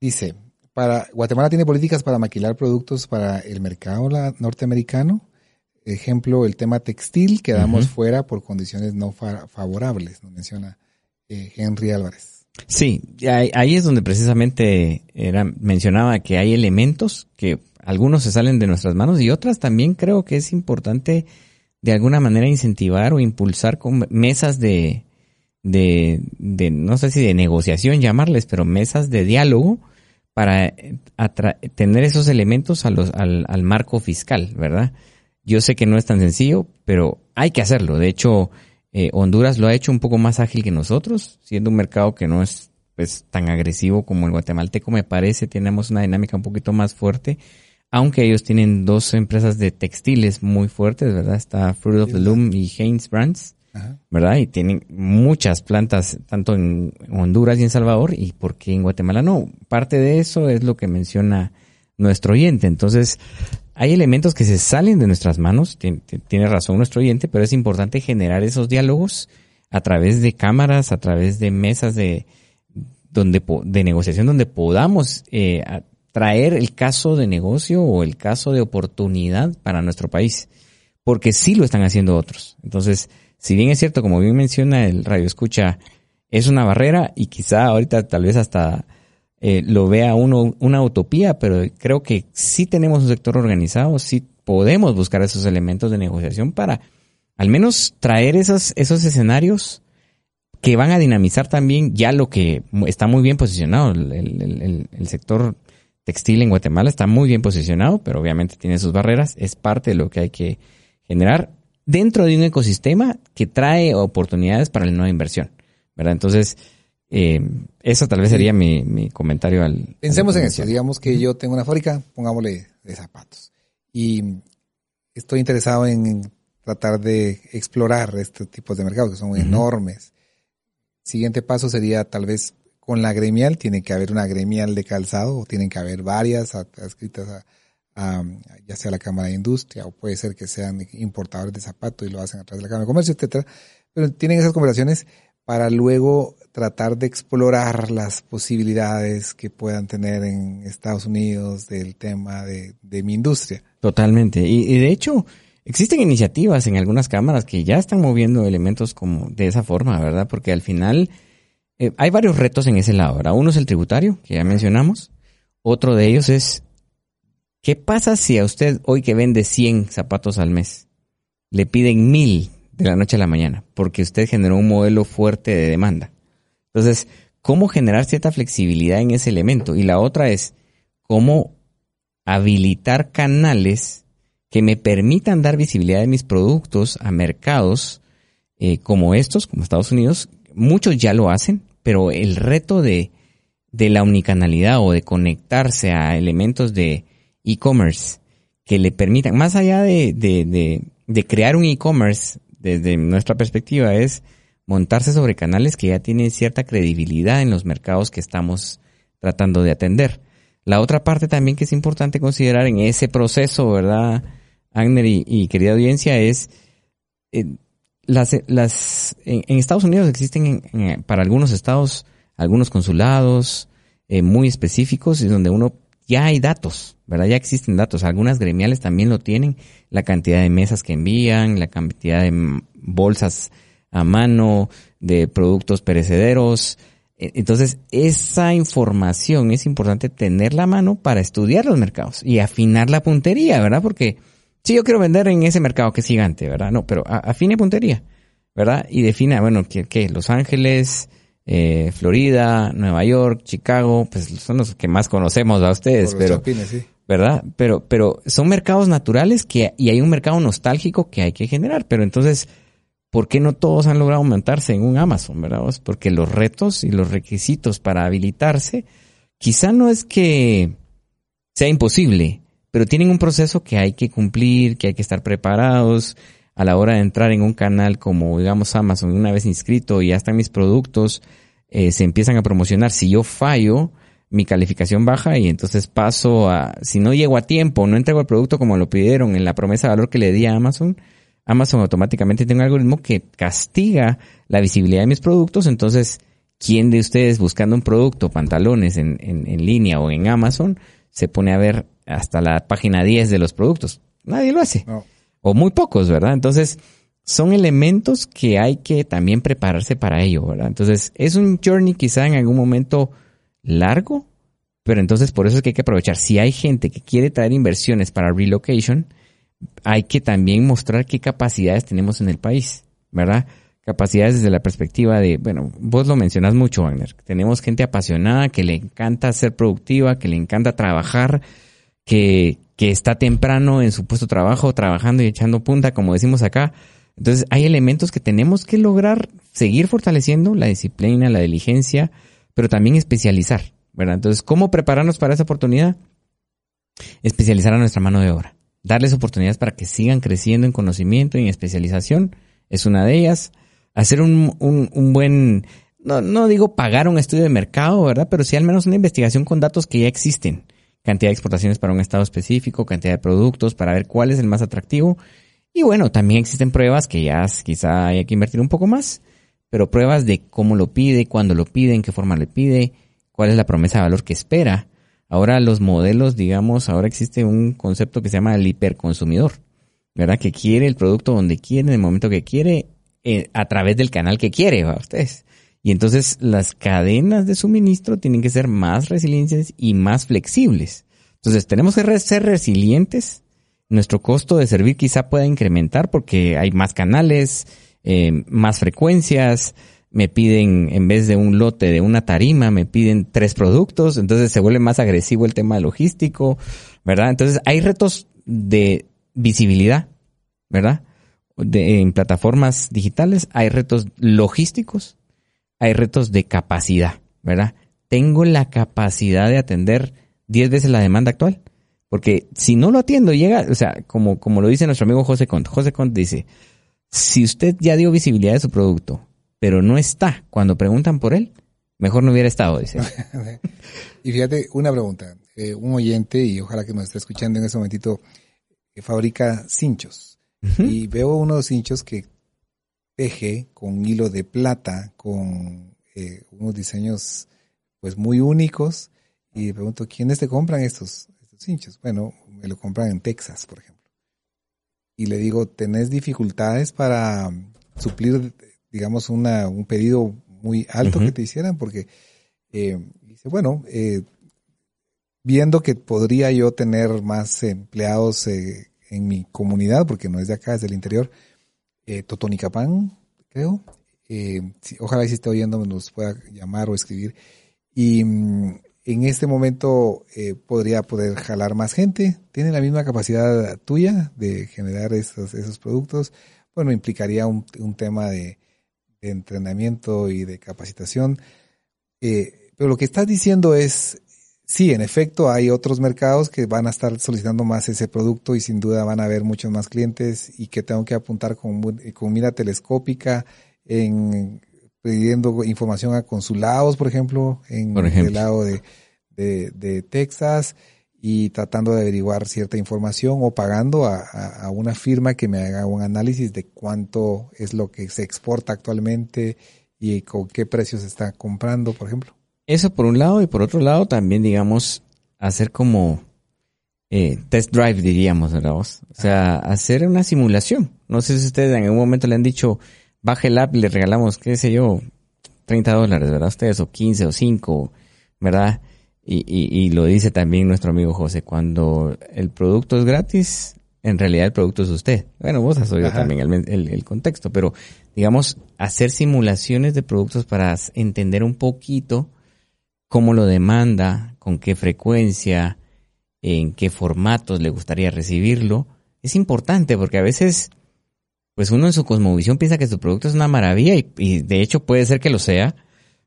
Dice, para Guatemala tiene políticas para maquilar productos para el mercado norteamericano. Ejemplo, el tema textil quedamos fuera por condiciones no fa- favorables, nos menciona eh, Henry Álvarez. Sí, ahí, ahí es donde precisamente era, mencionaba que hay elementos que algunos se salen de nuestras manos y otras también creo que es importante de alguna manera incentivar o impulsar con mesas de, de, de no sé si de negociación llamarles, pero mesas de diálogo para eh, tener esos elementos a los, al, al marco fiscal, ¿verdad? Yo sé que no es tan sencillo, pero hay que hacerlo. De hecho, eh, Honduras lo ha hecho un poco más ágil que nosotros, siendo un mercado que no es pues tan agresivo como el guatemalteco, me parece, tenemos una dinámica un poquito más fuerte, aunque ellos tienen dos empresas de textiles muy fuertes, ¿verdad? Está Fruit of the Loom y Haynes Brands, Ajá. ¿verdad? Y tienen muchas plantas, tanto en Honduras y en Salvador, y por qué en Guatemala no. Parte de eso es lo que menciona nuestro oyente. Entonces, hay elementos que se salen de nuestras manos, tien- tien- tiene razón nuestro oyente, pero es importante generar esos diálogos a través de cámaras, a través de mesas de, donde, de negociación donde podamos eh, traer el caso de negocio o el caso de oportunidad para nuestro país, porque sí lo están haciendo otros. Entonces, si bien es cierto, como bien menciona el radio escucha, es una barrera y quizá ahorita tal vez hasta eh, lo vea uno una utopía, pero creo que sí tenemos un sector organizado, sí podemos buscar esos elementos de negociación para al menos traer esos, esos escenarios que van a dinamizar también ya lo que está muy bien posicionado. El, el- el- el sector textil en Guatemala está muy bien posicionado, pero obviamente tiene sus barreras. Es parte de lo que hay que generar dentro de un ecosistema que trae oportunidades para la nueva inversión. ¿verdad? Entonces, eh, eso tal vez sería mi, mi comentario al... Pensemos al en eso. Digamos que yo tengo una fábrica, pongámosle de zapatos. Y estoy interesado en tratar de explorar estos tipos de mercados que son enormes. Siguiente paso sería tal vez con la gremial, tiene que haber una gremial de calzado o tienen que haber varias adscritas a, a, ya sea la Cámara de Industria o puede ser que sean importadores de zapatos y lo hacen a través de la Cámara de Comercio, etcétera. Pero tienen esas conversaciones para luego tratar de explorar las posibilidades que puedan tener en Estados Unidos del tema de, de mi industria. Totalmente. Y, y de hecho, existen iniciativas en algunas cámaras que ya están moviendo elementos como de esa forma, ¿verdad? Porque al final eh, hay varios retos en ese lado, ¿verdad? Uno es el tributario, que ya mencionamos. Otro de ellos es, ¿qué pasa si a usted hoy que vende 100 zapatos al mes, le piden mil de la noche a la mañana? Porque usted generó un modelo fuerte de demanda. Entonces, ¿cómo generar cierta flexibilidad en ese elemento? Y la otra es, ¿cómo habilitar canales que me permitan dar visibilidad de mis productos a mercados eh, como estos, como Estados Unidos. Muchos ya lo hacen, pero el reto de, de la unicanalidad o de conectarse a elementos de e-commerce que le permitan, más allá de, de, de, de crear un e-commerce, desde nuestra perspectiva, es montarse sobre canales que ya tienen cierta credibilidad en los mercados que estamos tratando de atender. La otra parte también que es importante considerar en ese proceso, ¿verdad, Agner y, querida audiencia, es eh, las, las, en, Estados Unidos existen para algunos estados algunos consulados eh, muy específicos y donde uno ya hay datos, ¿verdad? Ya existen datos. Algunas gremiales también lo tienen, la cantidad de mesas que envían, la cantidad de bolsas a mano, de productos perecederos, e, entonces, esa información es importante tenerla a mano para estudiar los mercados y afinar la puntería, ¿verdad? Porque si yo quiero vender en ese mercado que es gigante, ¿verdad? No, pero afine puntería, ¿verdad? Y defina, bueno, ¿qué? Los Ángeles, eh, Florida, Nueva York, Chicago, pues son los que más conocemos a ustedes, pero, ¿verdad? Pero, pero son mercados naturales que, y hay un mercado nostálgico que hay que generar, pero entonces, ¿por qué no todos han logrado aumentarse en un Amazon, verdad? Porque los retos y los requisitos para habilitarse, quizá no es que sea imposible, pero tienen un proceso que hay que cumplir, que hay que estar preparados a la hora de entrar en un canal como, digamos, Amazon, una vez inscrito y ya están mis productos, eh, se empiezan a promocionar. Si yo fallo, mi calificación baja y entonces paso a, si no llego a tiempo, no entrego el producto como lo pidieron en la promesa de valor que le di a Amazon, Amazon automáticamente tiene un algoritmo que castiga la visibilidad de mis productos, entonces, ¿quién de ustedes buscando un producto, pantalones en, en, línea o en Amazon, se pone a ver hasta la página 10 de los productos? Nadie lo hace. O muy pocos, ¿verdad? Entonces, son elementos que hay que también prepararse para ello, ¿verdad? Entonces, es un journey quizá en algún momento largo, pero entonces por eso es que hay que aprovechar. Si hay gente que quiere traer inversiones para relocation, hay que también mostrar qué capacidades tenemos en el país, ¿verdad? Capacidades desde la perspectiva de, bueno, vos lo mencionas mucho, Wagner. Tenemos gente apasionada que le encanta ser productiva, que le encanta trabajar, que, que está temprano en su puesto de trabajo, trabajando y echando punta, como decimos acá. Entonces, hay elementos que tenemos que lograr seguir fortaleciendo, la disciplina, la diligencia, pero también especializar, ¿verdad? Entonces, ¿cómo prepararnos para esa oportunidad? Especializar a nuestra mano de obra darles oportunidades para que sigan creciendo en conocimiento y en especialización es una de ellas. Hacer un, un, buen, no, no digo pagar un estudio de mercado, ¿verdad? Pero sí al menos una investigación con datos que ya existen. Cantidad de exportaciones para un estado específico, cantidad de productos para ver cuál es el más atractivo. Y bueno, también existen pruebas que ya quizá haya que invertir un poco más, pero pruebas de cómo lo pide, cuándo lo pide, en qué forma le pide, cuál es la promesa de valor que espera Ahora los modelos, digamos, ahora existe un concepto que se llama el hiperconsumidor, ¿verdad? Que quiere el producto donde quiere, en el momento que quiere, eh, a través del canal que quiere, ¿va? Ustedes. Y entonces las cadenas de suministro tienen que ser más resilientes y más flexibles. Entonces tenemos que ser resilientes. Nuestro costo de servir quizá pueda incrementar porque hay más canales, eh, más frecuencias, me piden, en vez de un lote de una tarima, me piden tres productos, entonces se vuelve más agresivo el tema logístico, ¿verdad? Entonces hay retos de visibilidad, ¿verdad? En plataformas digitales, hay retos logísticos, hay retos de capacidad, ¿verdad? Tengo la capacidad de atender diez veces la demanda actual. Porque si no lo atiendo, llega, o sea, como, como lo dice nuestro amigo José Conte. José Conte dice, si usted ya dio visibilidad de su producto, pero no está. Cuando preguntan por él, mejor no hubiera estado, dice. y fíjate, una pregunta. Eh, un oyente, y ojalá que nos esté escuchando en ese momentito, que fabrica cinchos. Y veo unos cinchos que teje con hilo de plata, con eh, unos diseños pues muy únicos. Y pregunto, ¿quiénes te compran estos, estos cinchos? Bueno, me lo compran en Texas, por ejemplo. Y le digo, ¿tenés dificultades para suplir digamos, una, un pedido muy alto que te hicieran, porque eh, dice, bueno, eh, viendo que podría yo tener más empleados eh, en mi comunidad, porque no es de acá, es del interior, eh, Totonicapán, creo, eh, ojalá si esté oyendo nos pueda llamar o escribir, y mm, en este momento eh, podría poder jalar más gente, tiene la misma capacidad tuya de generar esos, esos productos, bueno, implicaría un, un tema de de entrenamiento y de capacitación. Eh, pero lo que estás diciendo es, sí, en efecto, hay otros mercados que van a estar solicitando más ese producto y sin duda van a haber muchos más clientes y que tengo que apuntar con, con mira telescópica en pidiendo información a consulados, por ejemplo, en el lado de, de, Texas y tratando de averiguar cierta información o pagando a, a, una firma que me haga un análisis de cuánto es lo que se exporta actualmente y con qué precios se está comprando, por ejemplo. Eso por un lado y por otro lado también, digamos, hacer como eh, test drive, diríamos, ¿verdad? O sea, hacer una simulación. No sé si ustedes en algún momento le han dicho, baje el app y le regalamos, qué sé yo, 30 dólares, ¿verdad? Ustedes, o 15 o 5, ¿verdad? Y, y, y lo dice también nuestro amigo José, cuando el producto es gratis, en realidad el producto es usted. Bueno, vos has oído también el, el, contexto, pero digamos, hacer simulaciones de productos para entender un poquito cómo lo demanda, con qué frecuencia, en qué formatos le gustaría recibirlo, es importante porque a veces, pues uno en su cosmovisión piensa que su producto es una maravilla y, y de hecho puede ser que lo sea,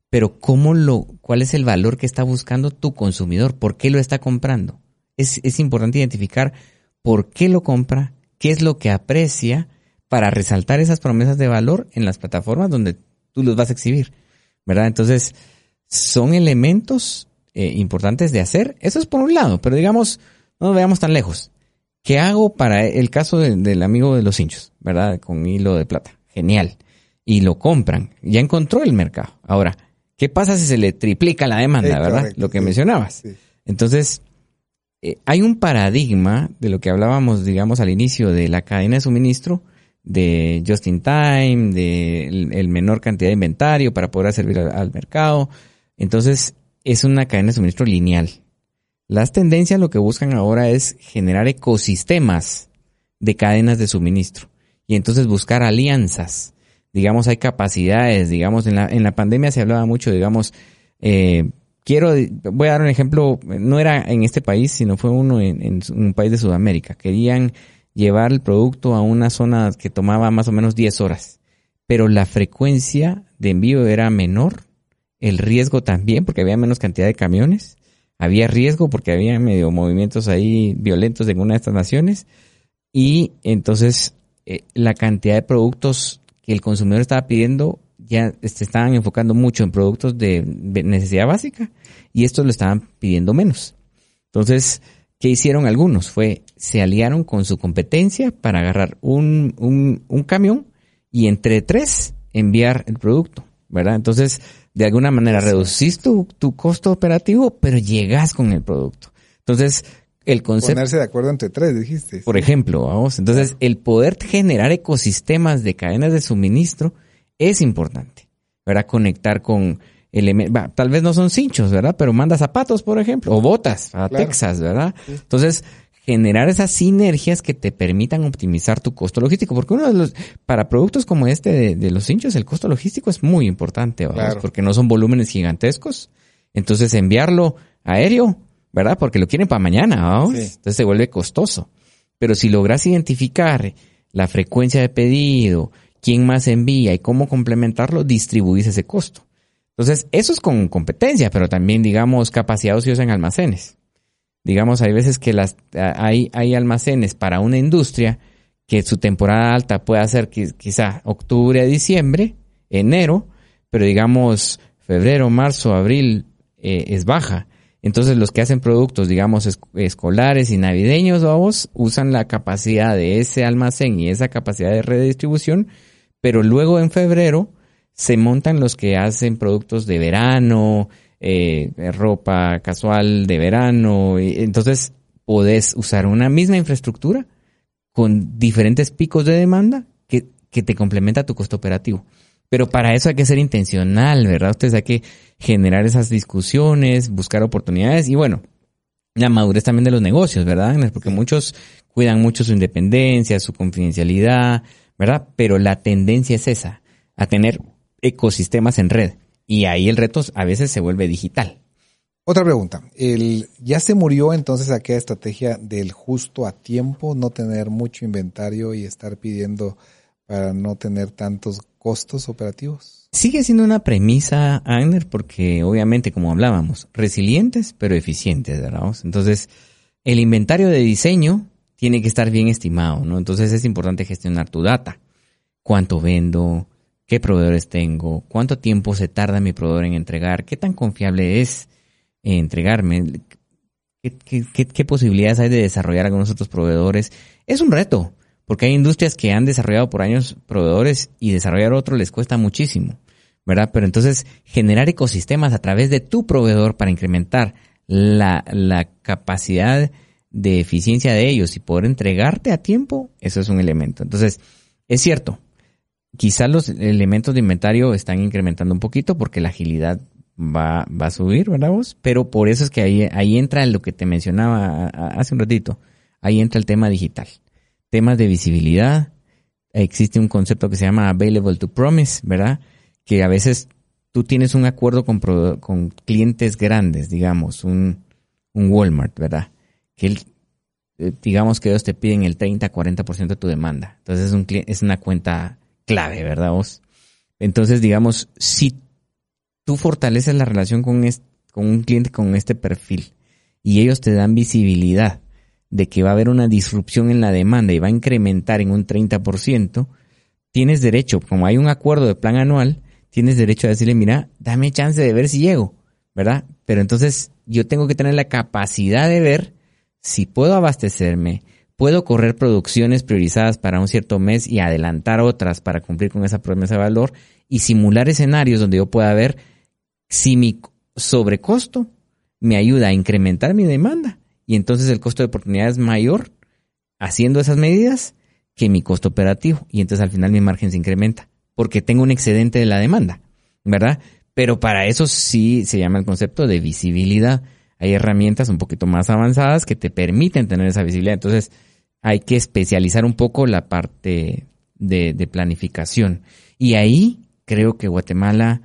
pero cómo lo, cuál es el valor que está buscando tu consumidor, por qué lo está comprando. Es, es importante identificar por qué lo compra, qué es lo que aprecia para resaltar esas promesas de valor en las plataformas donde tú los vas a exhibir, ¿verdad? Entonces, son elementos eh, importantes de hacer. Eso es por un lado, pero digamos, no nos veamos tan lejos. ¿Qué hago para el caso del amigo de los hinchos, verdad? Con hilo de plata. Genial. Y lo compran. Ya encontró el mercado. Ahora, ¿qué pasa si se le triplica la demanda, verdad? lo que mencionabas. Entonces, eh, hay un paradigma de lo que hablábamos, digamos, al inicio de la cadena de suministro, de just in time, de el, menor cantidad de inventario para poder servir al, mercado. Entonces, es una cadena de suministro lineal. Las tendencias lo que buscan ahora es generar ecosistemas de cadenas de suministro y entonces buscar alianzas. Digamos, hay capacidades, digamos, en la, en la pandemia se hablaba mucho, digamos, eh, quiero, voy a dar un ejemplo, no era en este país, sino fue uno en, un país de Sudamérica. Querían llevar el producto a una zona que tomaba más o menos 10 horas, pero la frecuencia de envío era menor, el riesgo también, porque había menos cantidad de camiones, había riesgo porque había medio movimientos ahí violentos en una de estas naciones, y entonces eh, la cantidad de productos que el consumidor estaba pidiendo ya se estaban enfocando mucho en productos de necesidad básica y estos lo estaban pidiendo menos. Entonces, ¿qué hicieron algunos? Fue, se aliaron con su competencia para agarrar un, un, un camión y entre tres enviar el producto, ¿verdad? Entonces, de alguna manera reducís tu, tu costo operativo, pero llegas con el producto. Entonces, el concepto. Ponerse de acuerdo entre tres, dijiste. Por ejemplo, vamos. Entonces, el poder generar ecosistemas de cadenas de suministro es importante, ¿verdad? Conectar con elementos, tal vez no son cinchos, ¿verdad? Pero manda zapatos, por ejemplo, o botas a Texas, ¿verdad? Entonces, generar esas sinergias que te permitan optimizar tu costo logístico, porque uno de los, para productos como este de, los cinchos, el costo logístico es muy importante, ¿verdad? Porque no son volúmenes gigantescos. Entonces, enviarlo aéreo, ¿verdad? Porque lo quieren para mañana, ¿vamos? Entonces se vuelve costoso. Pero si logras identificar la frecuencia de pedido, quién más envía y cómo complementarlo, distribuís ese costo. Entonces, eso es con competencia, pero también, digamos, capacidad ociosa en almacenes. Digamos, hay veces que las, hay, hay almacenes para una industria que su temporada alta puede ser quizá octubre a diciembre, enero, pero digamos, febrero, marzo, abril eh, es baja. Entonces los que hacen productos, digamos, escolares y navideños, vamos, usan la capacidad de ese almacén y esa capacidad de redistribución, pero luego en febrero se montan los que hacen productos de verano, eh, ropa casual de verano, y entonces podés usar una misma infraestructura con diferentes picos de demanda que, que te complementa tu costo operativo. Pero para eso hay que ser intencional, ¿verdad? Ustedes hay que generar esas discusiones, buscar oportunidades y bueno, la madurez también de los negocios, ¿verdad? Porque muchos cuidan mucho su independencia, su confidencialidad, ¿verdad? Pero la tendencia es esa, a tener ecosistemas en red. Y ahí el reto a veces se vuelve digital. Otra pregunta. El, ¿Ya se murió entonces aquella estrategia del justo a tiempo, no tener mucho inventario y estar pidiendo para no tener tantos costos operativos. Sigue siendo una premisa, Agner, porque obviamente, como hablábamos, resilientes pero eficientes, ¿verdad? Entonces, el inventario de diseño tiene que estar bien estimado, ¿no? Entonces es importante gestionar tu data. ¿Cuánto vendo? ¿Qué proveedores tengo? ¿Cuánto tiempo se tarda mi proveedor en entregar? ¿Qué tan confiable es entregarme? ¿Qué, posibilidades hay de desarrollar algunos otros proveedores? Es un reto, porque hay industrias que han desarrollado por años proveedores y desarrollar otro les cuesta muchísimo, ¿verdad? Pero entonces generar ecosistemas a través de tu proveedor para incrementar la, la capacidad de eficiencia de ellos y poder entregarte a tiempo, eso es un elemento. Entonces, es cierto, quizás los elementos de inventario están incrementando un poquito porque la agilidad va, va a subir, ¿verdad vos? Pero por eso es que ahí, ahí entra lo que te mencionaba hace un ratito, ahí entra el tema digital. Temas de visibilidad, existe un concepto que se llama available to promise, ¿verdad? Que a veces tú tienes un acuerdo con, con clientes grandes, digamos, un, un Walmart, ¿verdad? Que eh, digamos que ellos te piden el 30, 40% de tu demanda. Entonces es, un, es una cuenta clave, ¿verdad vos? Entonces, digamos, si tú fortaleces la relación con, con un cliente con este perfil y ellos te dan visibilidad de que va a haber una disrupción en la demanda y va a incrementar en un 30%, tienes derecho, como hay un acuerdo de plan anual, tienes derecho a decirle, mira, dame chance de ver si llego, ¿verdad? Pero entonces yo tengo que tener la capacidad de ver si puedo abastecerme, puedo correr producciones priorizadas para un cierto mes y adelantar otras para cumplir con esa promesa de valor y simular escenarios donde yo pueda ver si mi sobrecosto me ayuda a incrementar mi demanda y entonces el costo de oportunidad es mayor haciendo esas medidas que mi costo operativo y entonces al final mi margen se incrementa porque tengo un excedente de la demanda, ¿verdad? Pero para eso sí se llama el concepto de visibilidad. Hay herramientas un poquito más avanzadas que te permiten tener esa visibilidad. Entonces hay que especializar un poco la parte de, de planificación. Y ahí creo que Guatemala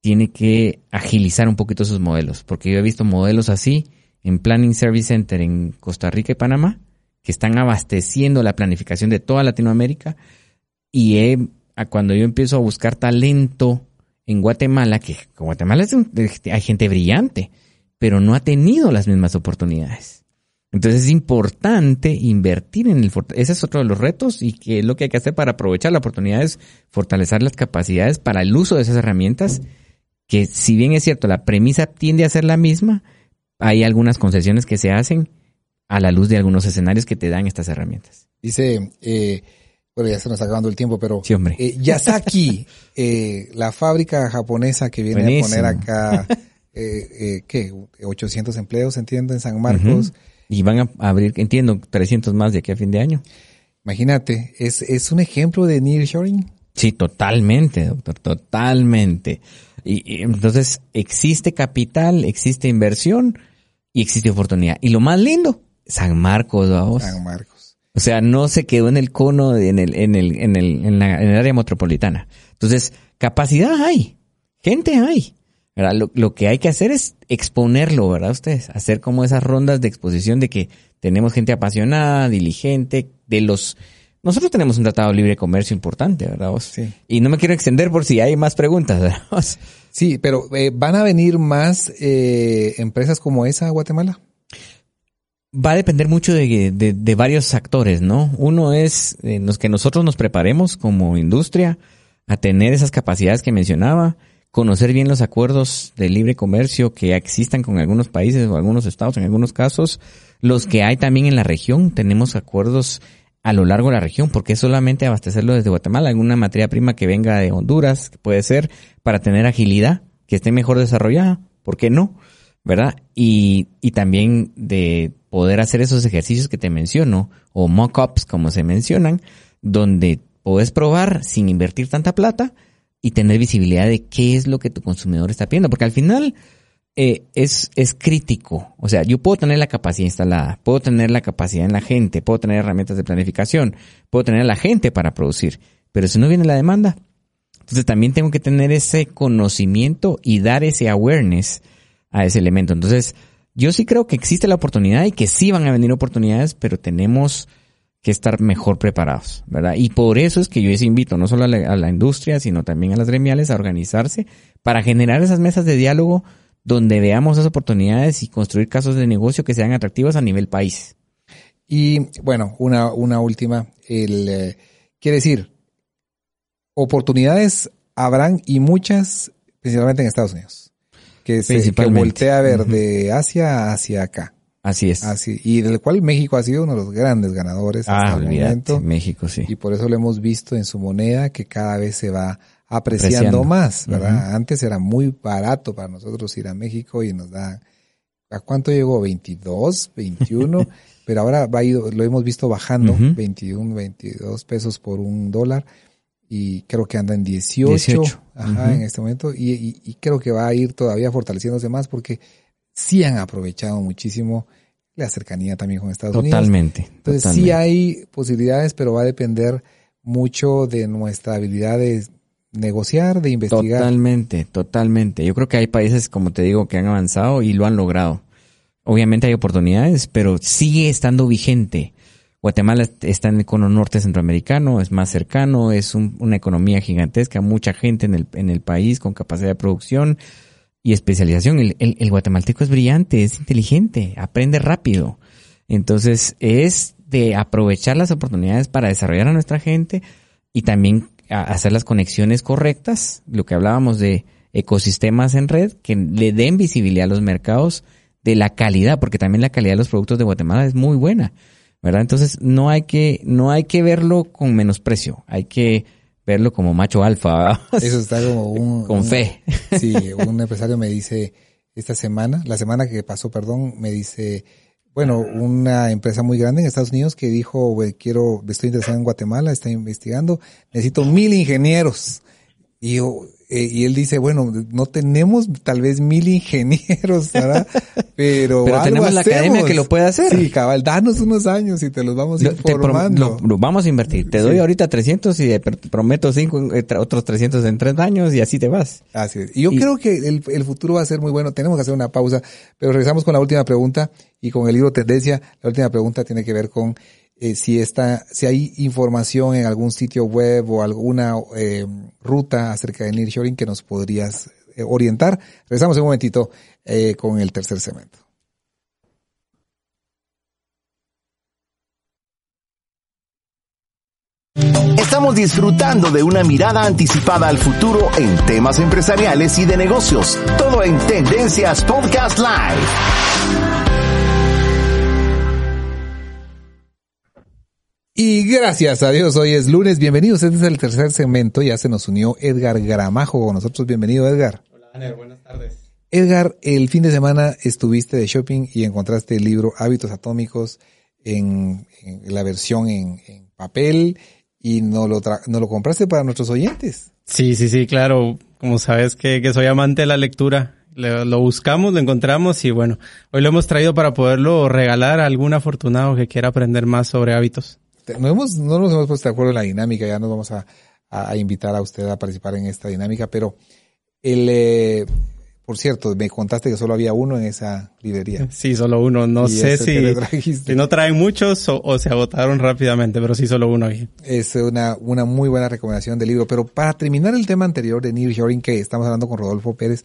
tiene que agilizar un poquito sus modelos, porque yo he visto modelos así en Planning Service Center en Costa Rica y Panamá, que están abasteciendo la planificación de toda Latinoamérica, y he, cuando yo empiezo a buscar talento en Guatemala, que Guatemala es hay gente brillante, pero no ha tenido las mismas oportunidades. Entonces es importante invertir en el ese es otro de los retos y que lo que hay que hacer para aprovechar la oportunidad es fortalecer las capacidades para el uso de esas herramientas que si bien es cierto, la premisa tiende a ser la misma, hay algunas concesiones que se hacen a la luz de algunos escenarios que te dan estas herramientas. Dice, eh, bueno, ya se nos está acabando el tiempo, pero sí, hombre. Eh, Yasaki, eh, la fábrica japonesa que viene a poner acá, eh, eh, ¿qué? 800 empleos, entiendo, en San Marcos. Y van a abrir, entiendo, 300 más de aquí a fin de año. Imagínate, es, es un ejemplo de nearshoring. Sí, totalmente, doctor, totalmente. Y, entonces existe capital, existe inversión y existe oportunidad. Y lo más lindo, San Marcos, vamos. San Marcos. O sea, no se quedó en el cono, en el, en el, en el, en, la, en el área metropolitana. Entonces, capacidad hay, gente hay. Lo, lo, que hay que hacer es exponerlo, ¿verdad? Ustedes, hacer como esas rondas de exposición de que tenemos gente apasionada, diligente, de los nosotros tenemos un tratado de libre comercio importante, ¿verdad vos? Sí. Y no me quiero extender por si hay más preguntas, ¿verdad vos? Sí, pero eh, ¿van a venir más eh, empresas como esa a Guatemala? Va a depender mucho de, de, varios actores, ¿no? Uno es eh, los que nosotros nos preparemos como industria a tener esas capacidades que mencionaba, conocer bien los acuerdos de libre comercio que existan con algunos países o algunos estados en algunos casos, los que hay también en la región, tenemos acuerdos a lo largo de la región, porque es solamente abastecerlo desde Guatemala, alguna materia prima que venga de Honduras, que puede ser, para tener agilidad, que esté mejor desarrollada, ¿por qué no? ¿Verdad? Y, y también de poder hacer esos ejercicios que te menciono, o mock-ups como se mencionan, donde puedes probar sin invertir tanta plata y tener visibilidad de qué es lo que tu consumidor está pidiendo, porque al final eh, es, es crítico. O sea, yo puedo tener la capacidad instalada, puedo tener la capacidad en la gente, puedo tener herramientas de planificación, puedo tener la gente para producir, pero si no viene la demanda, entonces también tengo que tener ese conocimiento y dar ese awareness a ese elemento. Entonces, yo sí creo que existe la oportunidad y que sí van a venir oportunidades, pero tenemos que estar mejor preparados, ¿verdad? Y por eso es que yo les invito no solo a la, a la industria, sino también a las gremiales a organizarse para generar esas mesas de diálogo donde veamos esas oportunidades y construir casos de negocio que sean atractivos a nivel país. Y bueno, una, una última. El, eh, quiere decir, oportunidades habrán y muchas, principalmente en Estados Unidos. Que se que voltea a ver de Asia hacia acá. Así es. Así, y del cual México ha sido uno de los grandes ganadores hasta ah, el olvídate, momento. México, sí. Y por eso lo hemos visto en su moneda que cada vez se va apreciando, Apreciando. más, ¿verdad? Antes era muy barato para nosotros ir a México y nos da, ¿a cuánto llegó? 22, 21, pero ahora va ido, lo hemos visto bajando, Ujú. 21, 22 pesos por un dólar y creo que anda en 18, 18. ajá, en este momento y, y- y creo que va a ir todavía fortaleciéndose más porque sí han aprovechado muchísimo la cercanía también con Estados Unidos. Totalmente. Entonces totalmente. sí hay posibilidades, pero va a depender mucho de nuestra habilidad de negociar, de investigar. Totalmente, totalmente. Yo creo que hay países, como te digo, que han avanzado y lo han logrado. Obviamente hay oportunidades, pero sigue estando vigente. Guatemala est- está en el cono norte centroamericano, es más cercano, es un- una economía gigantesca, mucha gente en el, en el país con capacidad de producción y especialización. El, el- el guatemalteco es brillante, es inteligente, aprende rápido. Entonces es de aprovechar las oportunidades para desarrollar a nuestra gente y también a- hacer las conexiones correctas, lo que hablábamos de ecosistemas en red, que le den visibilidad a los mercados de la calidad, porque también la calidad de los productos de Guatemala es muy buena, ¿verdad? Entonces no hay que, no hay que verlo con menosprecio, hay que verlo como macho alfa, ¿verdad? Eso está como un... con un- fe. Sí, un empresario me dice esta semana, la semana que pasó, perdón, me dice, bueno, una empresa muy grande en Estados Unidos que dijo, "Güey, quiero, estoy interesado en Guatemala, está investigando, necesito mil ingenieros. Y yo, eh, y él dice, bueno, no tenemos tal vez mil ingenieros, ¿verdad? Pero, Pero algo tenemos la academia que lo puede hacer. Sí, cabal, danos unos años y te los vamos Lo- informando. lo- lo vamos a invertir. Te doy ahorita 300 y te prometo cinco, eh, otros 300 en tres años y así te vas. Así es. Y yo Y- creo que el, el futuro va a ser muy bueno. Tenemos que hacer una pausa, pero regresamos con la última pregunta y con el libro Tendencia. La última pregunta tiene que ver con eh, si está, si hay información en algún sitio web o alguna eh, ruta acerca del nearshoring que nos podrías eh, orientar. Regresamos un momentito con el tercer segmento. Estamos disfrutando de una mirada anticipada al futuro en temas empresariales y de negocios. Todo en Tendencias Podcast Live. Y gracias a Dios, hoy es lunes. Bienvenidos. Este es el tercer segmento. Ya se nos unió Edgar Gramajo con nosotros. Bienvenido, Edgar. Hola, Aner, buenas tardes. Edgar, el fin de semana estuviste de shopping y encontraste el libro Hábitos Atómicos en, en la versión en, en papel y no lo, tra- no lo compraste para nuestros oyentes. Sí, sí, sí, claro. Como sabes que, que soy amante de la lectura, le- lo buscamos, lo encontramos y bueno, hoy lo hemos traído para poderlo regalar a algún afortunado que quiera aprender más sobre hábitos. Te- No, hemos, no nos hemos puesto de acuerdo en la dinámica, ya nos vamos a, a- a invitar a usted a participar en esta dinámica, pero el, eh, por cierto, me contaste que solo había uno en esa librería. Sí, solo uno. No sé si, no traen muchos o, o se agotaron rápidamente, pero sí solo uno aquí. Es una, una muy buena recomendación del libro. Pero para terminar el tema anterior de nearshoring que estamos hablando con Rodolfo Pérez,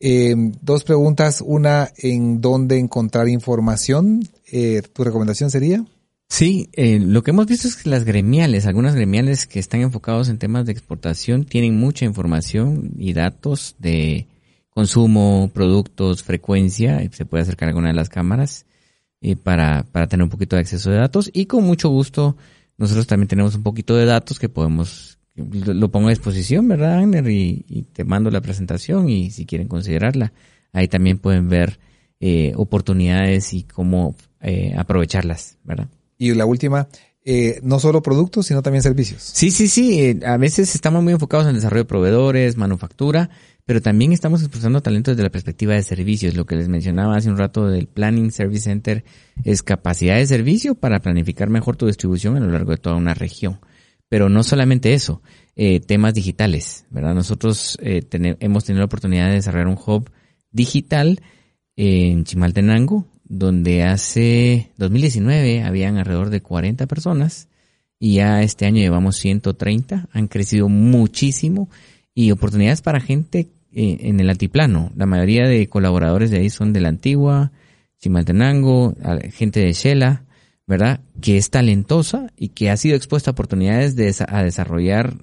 eh, dos preguntas. Una, ¿en dónde encontrar información? Eh, ¿Tu recomendación sería? Sí, eh, lo que hemos visto es que las gremiales, algunas gremiales que están enfocados en temas de exportación, tienen mucha información y datos de consumo, productos, frecuencia, se puede acercar a alguna de las cámaras eh, para, para tener un poquito de acceso de datos y con mucho gusto nosotros también tenemos un poquito de datos que podemos, lo, pongo a disposición, ¿verdad, Agner? Y, y te mando la presentación y si quieren considerarla, ahí también pueden ver eh, oportunidades y cómo eh, aprovecharlas, ¿verdad? Y la última, eh, no solo productos, sino también servicios. Sí, sí, sí. eh, a veces estamos muy enfocados en el desarrollo de proveedores, manufactura, pero también estamos expulsando talento desde la perspectiva de servicios. Lo que les mencionaba hace un rato del Planning Service Center es capacidad de servicio para planificar mejor tu distribución a lo largo de toda una región. Pero no solamente eso, eh, temas digitales, ¿verdad? Nosotros eh, hemos tenido la oportunidad de desarrollar un hub digital en Chimaltenango, donde hace 2019 habían alrededor de 40 personas y ya este año llevamos 130, han crecido muchísimo y oportunidades para gente eh, en el altiplano. La mayoría de colaboradores de ahí son de la antigua, Chimaltenango, gente de Shela, ¿verdad? Que es talentosa y que ha sido expuesta a oportunidades de, a desarrollar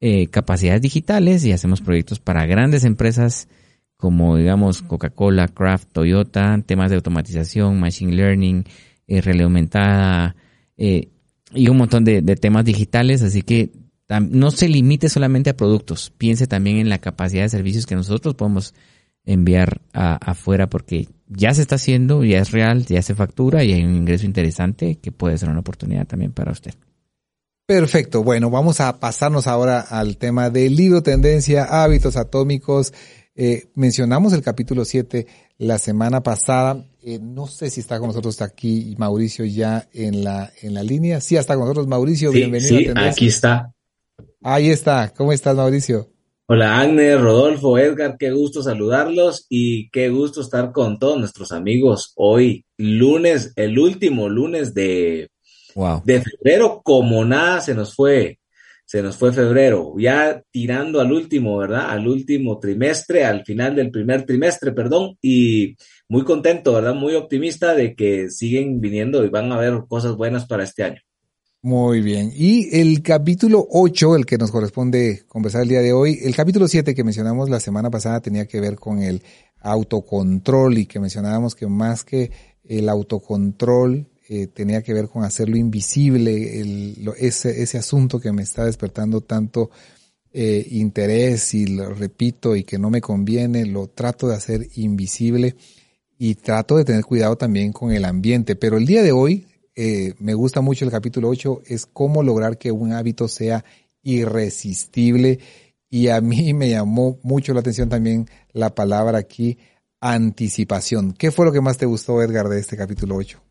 eh, capacidades digitales y hacemos proyectos para grandes empresas como digamos Coca-Cola, Kraft, Toyota, temas de automatización, machine learning, eh, aumentada eh, y un montón de, temas digitales. Así que no se limite solamente a productos, piense también en la capacidad de servicios que nosotros podemos enviar afuera porque ya se está haciendo, ya es real, ya se factura y hay un ingreso interesante que puede ser una oportunidad también para usted. Perfecto. Bueno, vamos a pasarnos ahora al tema del libro Tendencia, Hábitos Atómicos. Eh, mencionamos el capítulo 7 la semana pasada. Eh, no sé si está con nosotros aquí Mauricio ya en la, en la línea. Sí, está con nosotros Mauricio. Bienvenido. Sí, aquí está. Ahí está. ¿Cómo estás, Mauricio? Hola, Agnes, Rodolfo, Edgar. Qué gusto saludarlos y qué gusto estar con todos nuestros amigos hoy, lunes, el último lunes de de febrero, como nada se nos fue, se nos fue febrero, ya tirando al último, ¿verdad? Al último trimestre, al final del primer trimestre, perdón, y muy contento, ¿verdad? Muy optimista de que siguen viniendo y van a haber cosas buenas para este año. Muy bien. Y el capítulo 8, el que nos corresponde conversar el día de hoy, el capítulo 7 que mencionamos la semana pasada tenía que ver con el autocontrol y que mencionábamos que más que el autocontrol eh, tenía que ver con hacerlo invisible, ese asunto que me está despertando tanto eh, interés y lo repito y que no me conviene, lo trato de hacer invisible y trato de tener cuidado también con el ambiente. Pero el día de hoy eh, me gusta mucho el capítulo 8, es cómo lograr que un hábito sea irresistible y a mí me llamó mucho la atención también la palabra aquí, anticipación. ¿Qué fue lo que más te gustó, Edgar, de este capítulo 8?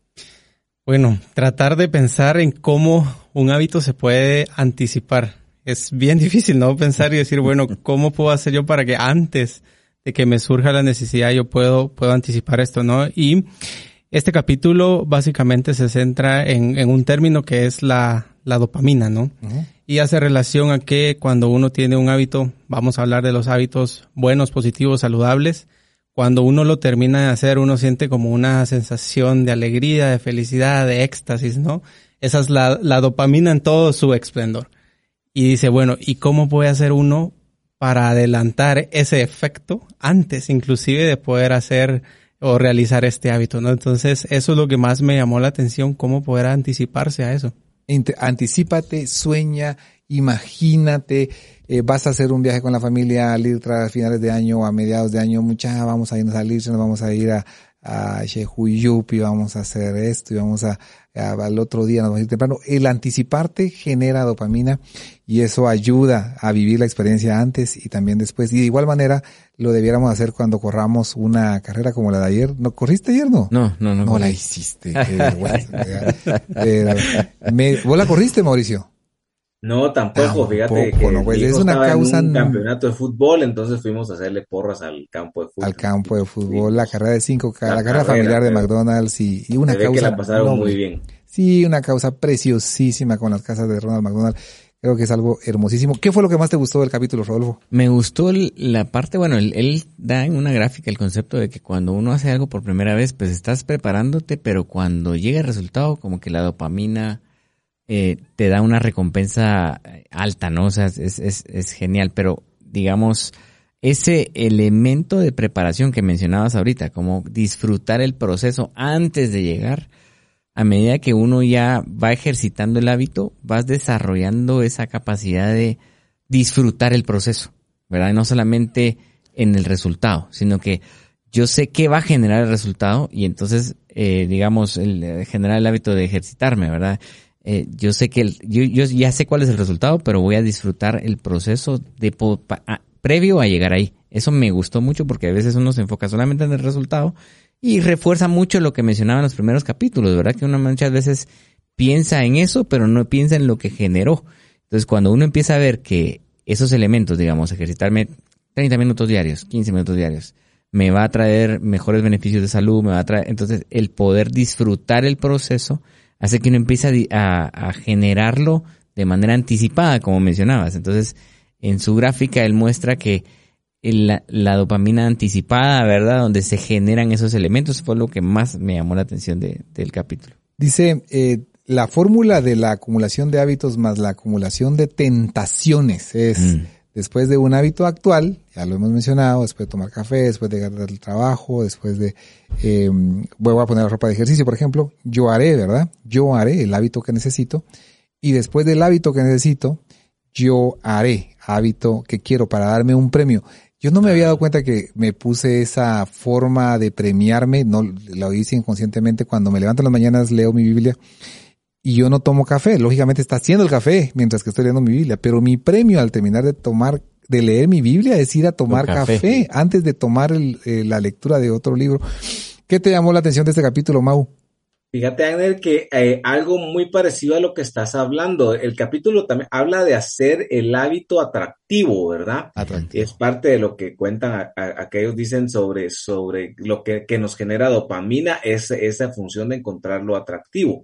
Bueno, tratar de pensar en cómo un hábito se puede anticipar. Es bien difícil, ¿no? Pensar y decir, bueno, ¿cómo puedo hacer yo para que antes de que me surja la necesidad yo puedo, puedo anticipar esto, ¿no? Y este capítulo básicamente se centra en, en un término que es la, la dopamina, ¿no? Y hace relación a que cuando uno tiene un hábito, vamos a hablar de los hábitos buenos, positivos, saludables, cuando uno lo termina de hacer, uno siente como una sensación de alegría, de felicidad, de éxtasis, ¿no? Esa es la, dopamina en todo su esplendor. Y dice, bueno, ¿y cómo puede hacer uno para adelantar ese efecto antes inclusive de poder hacer o realizar este hábito, ¿no? Entonces, eso es lo que más me llamó la atención, cómo poder anticiparse a eso. Anticípate, sueña, imagínate, eh, vas a hacer un viaje con la familia al ir a finales de año o a mediados de año, mucha, vamos a irnos a salir, nos vamos a ir a, a y vamos a hacer esto y vamos a, al otro día nos vamos a ir temprano. El anticiparte genera dopamina y eso ayuda a vivir la experiencia antes y también después. Y de igual manera lo debiéramos hacer cuando corramos una carrera como la de ayer. ¿No corriste ayer, no? No, no, no. No la hiciste. ¿Vos la corriste, Mauricio? No, tampoco, fíjate que no, pues es una causa en un campeonato de fútbol, entonces fuimos a hacerle porras al campo de fútbol. Al campo de fútbol, la carrera de cinco, la, carrera, familiar de McDonald's y, y una causa. que la pasaron muy bien. Sí, una causa preciosísima con las casas de Ronald McDonald. Creo que es algo hermosísimo. ¿Qué fue lo que más te gustó del capítulo, Rodolfo? Me gustó la parte, bueno, él, él, da en una gráfica el concepto de que cuando uno hace algo por primera vez, pues estás preparándote, pero cuando llega el resultado, como que la dopamina, eh, te da una recompensa alta, ¿no? O sea, es, es, es genial, pero digamos, ese elemento de preparación que mencionabas ahorita, como disfrutar el proceso antes de llegar, a medida que uno ya va ejercitando el hábito, vas desarrollando esa capacidad de disfrutar el proceso, ¿verdad? no solamente en el resultado, sino que yo sé qué va a generar el resultado y entonces, eh, digamos, el, generar el hábito de ejercitarme, ¿verdad? Eh, yo sé que el, yo, ya sé cuál es el resultado, pero voy a disfrutar el proceso de previo a llegar ahí. Eso me gustó mucho porque a veces uno se enfoca solamente en el resultado y refuerza mucho lo que mencionaba en los primeros capítulos, ¿verdad? Que uno muchas veces piensa en eso, pero no piensa en lo que generó. Entonces, cuando uno empieza a ver que esos elementos, digamos, ejercitarme 30 minutos diarios, 15 minutos diarios, me va a traer mejores beneficios de salud, me va a traer, entonces el poder disfrutar el proceso hace que uno empiece a, generarlo de manera anticipada, como mencionabas. Entonces, en su gráfica él muestra que la, la, dopamina anticipada, ¿verdad? Donde se generan esos elementos, fue lo que más me llamó la atención del capítulo. Dice, eh, la fórmula de la acumulación de hábitos más la acumulación de tentaciones es mm. Después de un hábito actual, ya lo hemos mencionado, después de tomar café, después de ganar el trabajo, después de, eh, voy a poner la ropa de ejercicio, por ejemplo, yo haré, ¿verdad? Yo haré el hábito que necesito y después del hábito que necesito, yo haré hábito que quiero para darme un premio. Yo no me había dado cuenta que me puse esa forma de premiarme, no lo hice inconscientemente cuando me levanto en las mañanas, leo mi Biblia y yo no tomo café. Lógicamente está haciendo el café mientras que estoy leyendo mi Biblia, pero mi premio al terminar de tomar, de leer mi Biblia es ir a tomar café. antes de tomar eh, la lectura de otro libro. ¿Qué te llamó la atención de este capítulo, Mau? Fíjate, Ángel, que eh, algo muy parecido a lo que estás hablando. El capítulo también habla de hacer el hábito atractivo, ¿verdad? Atractivo. Es parte de lo que cuentan aquellos dicen sobre, sobre lo que, nos genera dopamina, es esa función de encontrarlo atractivo.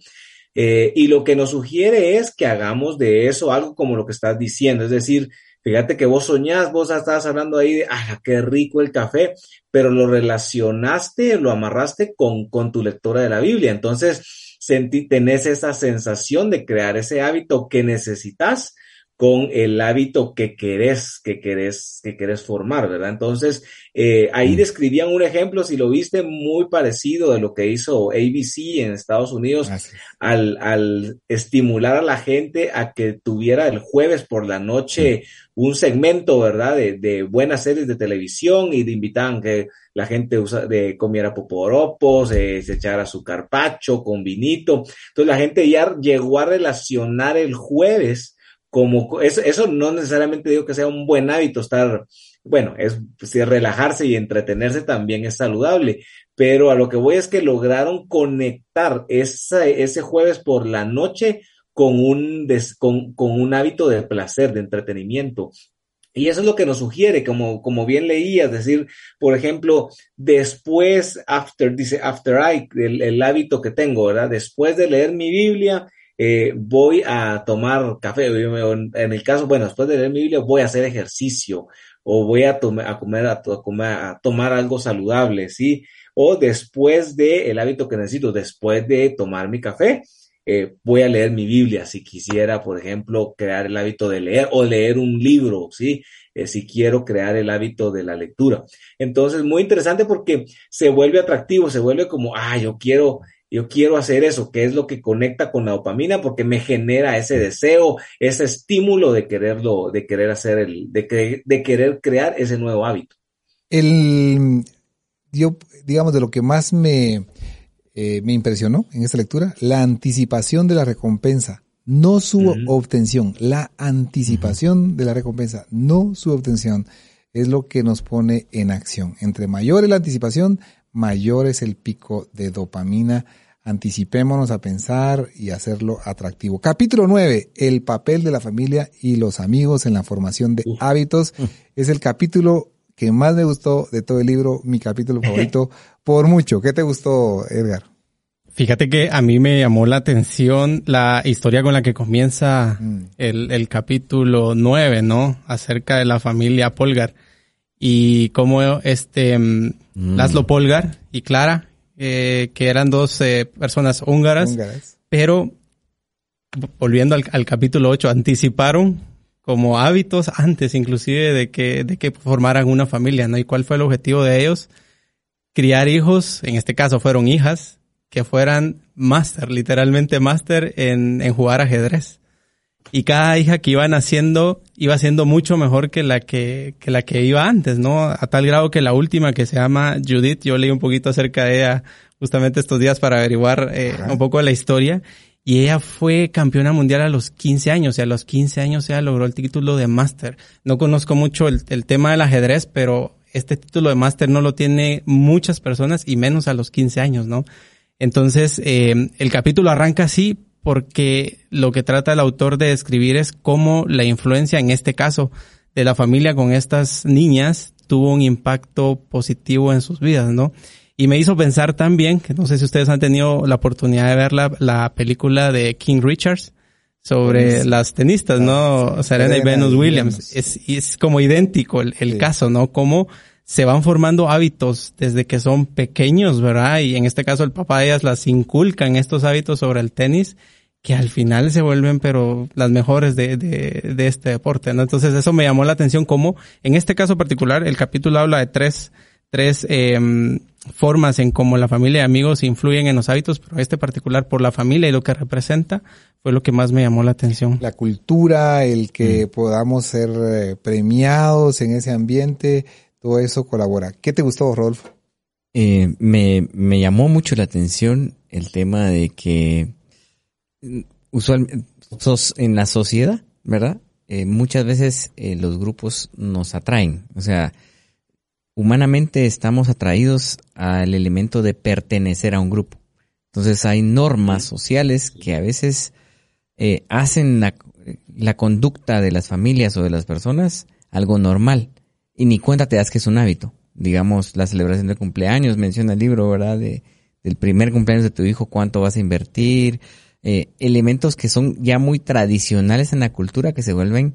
Eh, y lo que nos sugiere es que hagamos de eso algo como lo que estás diciendo, es decir, fíjate que vos soñás, vos estabas hablando ahí de, ah, qué rico el café, pero lo relacionaste, lo amarraste con, con tu lectora de la Biblia. Entonces, sentí, tenés esa sensación de crear ese hábito que necesitas con el hábito que querés, que querés, que querés formar, ¿verdad? Entonces, eh, ahí mm. describían un ejemplo, si lo viste, muy parecido de lo que hizo ABC en Estados Unidos al, al, estimular a la gente a que tuviera el jueves por la noche un segmento, ¿verdad? De, de, buenas series de televisión y de invitaban que la gente usa, de, comiera poporopos, eh, se echara su carpacho con vinito. Entonces la gente ya llegó a relacionar el jueves como eso, eso no necesariamente digo que sea un buen hábito estar, bueno, es pues, relajarse y entretenerse también es saludable, pero a lo que voy es que lograron conectar ese jueves por la noche con un, con, con, un hábito de placer, de entretenimiento. Y eso es lo que nos sugiere, como, como bien leías, decir, por ejemplo, después, after, dice, after I, el, el hábito que tengo, ¿verdad? Después de leer mi Biblia, eh, voy a tomar café, en el caso, bueno, después de leer mi Biblia, voy a hacer ejercicio o voy a, a comer, a, comer, a tomar algo saludable, ¿sí? O después de el hábito que necesito, después de tomar mi café, eh, voy a leer mi Biblia si quisiera, por ejemplo, crear el hábito de leer o leer un libro, ¿sí? Eh, si quiero crear el hábito de la lectura. Entonces, muy interesante porque se vuelve atractivo, se vuelve como, ah, yo quiero yo quiero hacer eso, que es lo que conecta con la dopamina porque me genera ese deseo, ese estímulo de quererlo, de querer hacer el, de, de querer crear ese nuevo hábito. El, yo, digamos, de lo que más me, eh, me impresionó en esta lectura, la anticipación de la recompensa, no su obtención, la anticipación de la recompensa, no su obtención, es lo que nos pone en acción. Entre mayor es la anticipación, mayor es el pico de dopamina Anticipémonos a pensar y hacerlo atractivo. Capítulo 9, el papel de la familia y los amigos en la formación de hábitos. Es el capítulo que más me gustó de todo el libro, mi capítulo favorito por mucho. ¿Qué te gustó, Edgar? Fíjate que a mí me llamó la atención la historia con la que comienza mm. el, capítulo 9, ¿no? Acerca de la familia Polgar y cómo este mm. Laszlo Polgar y Clara eh, que eran dos eh, personas húngaras, pero volviendo al, capítulo 8, anticiparon como hábitos antes inclusive de que, de que formaran una familia, ¿no? ¿Y cuál fue el objetivo de ellos? Criar hijos, en este caso fueron hijas, que fueran máster, literalmente máster en, en jugar ajedrez y cada hija que iba naciendo iba siendo mucho mejor que la que, que la que iba antes, ¿no? A tal grado que la última que se llama Judith, yo leí un poquito acerca de ella justamente estos días para averiguar eh, un poco de la historia y ella fue campeona mundial a los 15 años y a los 15 años ella logró el título de máster. No conozco mucho el, el tema del ajedrez, pero este título de máster no lo tiene muchas personas y menos a los 15 años, ¿no? Entonces, eh, el capítulo arranca así porque lo que trata el autor de escribir es cómo la influencia, en este caso, de la familia con estas niñas tuvo un impacto positivo en sus vidas, ¿no? Y me hizo pensar también, que no sé si ustedes han tenido la oportunidad de ver la, la película de King Richards sobre las tenistas, ¿no? Serena, y Venus Williams. Es, es como idéntico el, el caso, ¿no? Como se van formando hábitos desde que son pequeños, ¿verdad? Y en este caso el papá de ellas las inculcan estos hábitos sobre el tenis que al final se vuelven pero las mejores de, de, de este deporte, ¿no? Entonces eso me llamó la atención como en este caso particular el capítulo habla de tres, tres eh, formas en cómo la familia y amigos influyen en los hábitos, pero este particular por la familia y lo que representa fue lo que más me llamó la atención. La cultura, el que mm. podamos ser eh, premiados en ese ambiente, todo eso colabora. ¿Qué te gustó, Rodolfo? Eh, me, me llamó mucho la atención el tema de que usualmente en la sociedad, ¿verdad? Eh, muchas veces eh, los grupos nos atraen. O sea, humanamente estamos atraídos al elemento de pertenecer a un grupo. Entonces hay normas sociales que a veces eh, hacen la, la, conducta de las familias o de las personas algo normal y ni cuenta te das que es un hábito. Digamos, la celebración de cumpleaños, menciona el libro, ¿verdad? De, del primer cumpleaños de tu hijo, cuánto vas a invertir, eh, elementos que son ya muy tradicionales en la cultura que se vuelven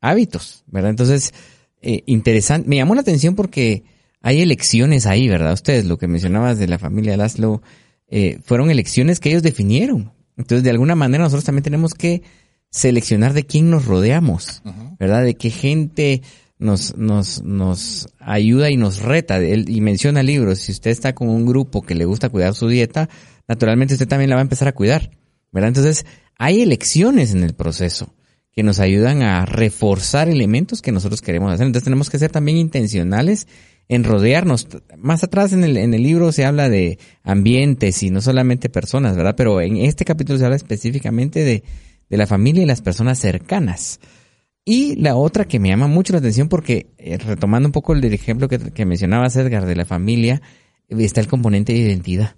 hábitos, ¿verdad? Entonces, eh, interesante, me llamó la atención porque hay elecciones ahí, ¿verdad? Ustedes, lo que mencionabas de la familia Laszlo, eh, fueron elecciones que ellos definieron. Entonces, de alguna manera nosotros también tenemos que seleccionar de quién nos rodeamos, ¿verdad? De qué gente nos, nos, nos ayuda y nos reta. Él, y menciona libros, si usted está con un grupo que le gusta cuidar su dieta, naturalmente usted también la va a empezar a cuidar. ¿verdad? Entonces, hay elecciones en el proceso que nos ayudan a reforzar elementos que nosotros queremos hacer. Entonces tenemos que ser también intencionales en rodearnos. Más atrás en el, en el libro se habla de ambientes y no solamente personas, ¿verdad? Pero en este capítulo se habla específicamente de, de la familia y las personas cercanas. Y la otra que me llama mucho la atención porque, eh, retomando un poco el ejemplo que, que mencionaba Edgar de la familia, está el componente de identidad,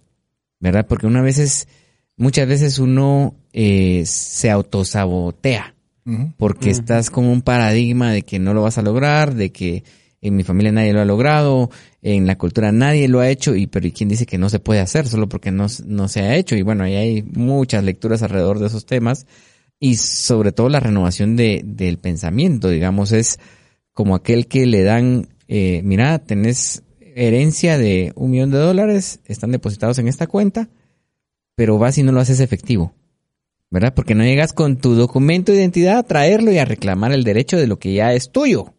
¿verdad? Porque una vez es muchas veces uno eh, se autosabotea porque estás con un paradigma de que no lo vas a lograr, de que en mi familia nadie lo ha logrado, en la cultura nadie lo ha hecho, y pero ¿y quién dice que no se puede hacer solo porque no, no se ha hecho? Y bueno, ahí hay muchas lecturas alrededor de esos temas y sobre todo la renovación de, del pensamiento, digamos, es como aquel que le dan, eh, mira, tenés herencia de un millón de dólares, están depositados en esta cuenta, pero vas y no lo haces efectivo. ¿Verdad? Porque no llegas con tu documento de identidad a traerlo y a reclamar el derecho de lo que ya es tuyo.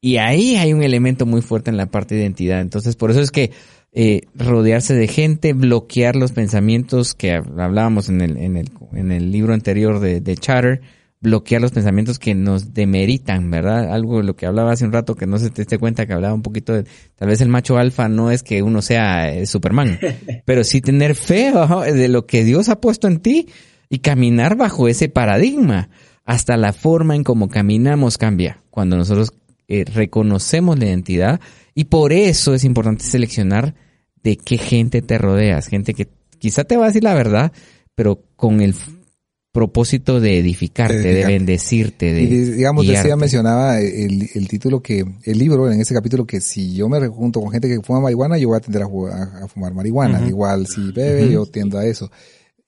Y ahí hay un elemento muy fuerte en la parte de identidad. Entonces, por eso es que eh, rodearse de gente, bloquear los pensamientos que hablábamos en el, en el, en el libro anterior de, de Chatter, bloquear los pensamientos que nos demeritan, ¿verdad? Algo de lo que hablaba hace un rato que no se te cuenta que hablaba un poquito de tal vez el macho alfa no es que uno sea eh, Superman, pero sí tener fe de lo que Dios ha puesto en ti y caminar bajo ese paradigma. Hasta la forma en cómo caminamos cambia cuando nosotros eh, reconocemos la identidad y por eso es importante seleccionar de qué gente te rodeas, gente que quizá te va a decir la verdad, pero con el propósito de edificarte, de, bendecirte, de. digamos, decía, mencionaba el, el, título que, el libro en ese capítulo que si yo me junto con gente que fuma marihuana, yo voy a tender a, fumar marihuana. Igual si bebe, yo tiendo a eso.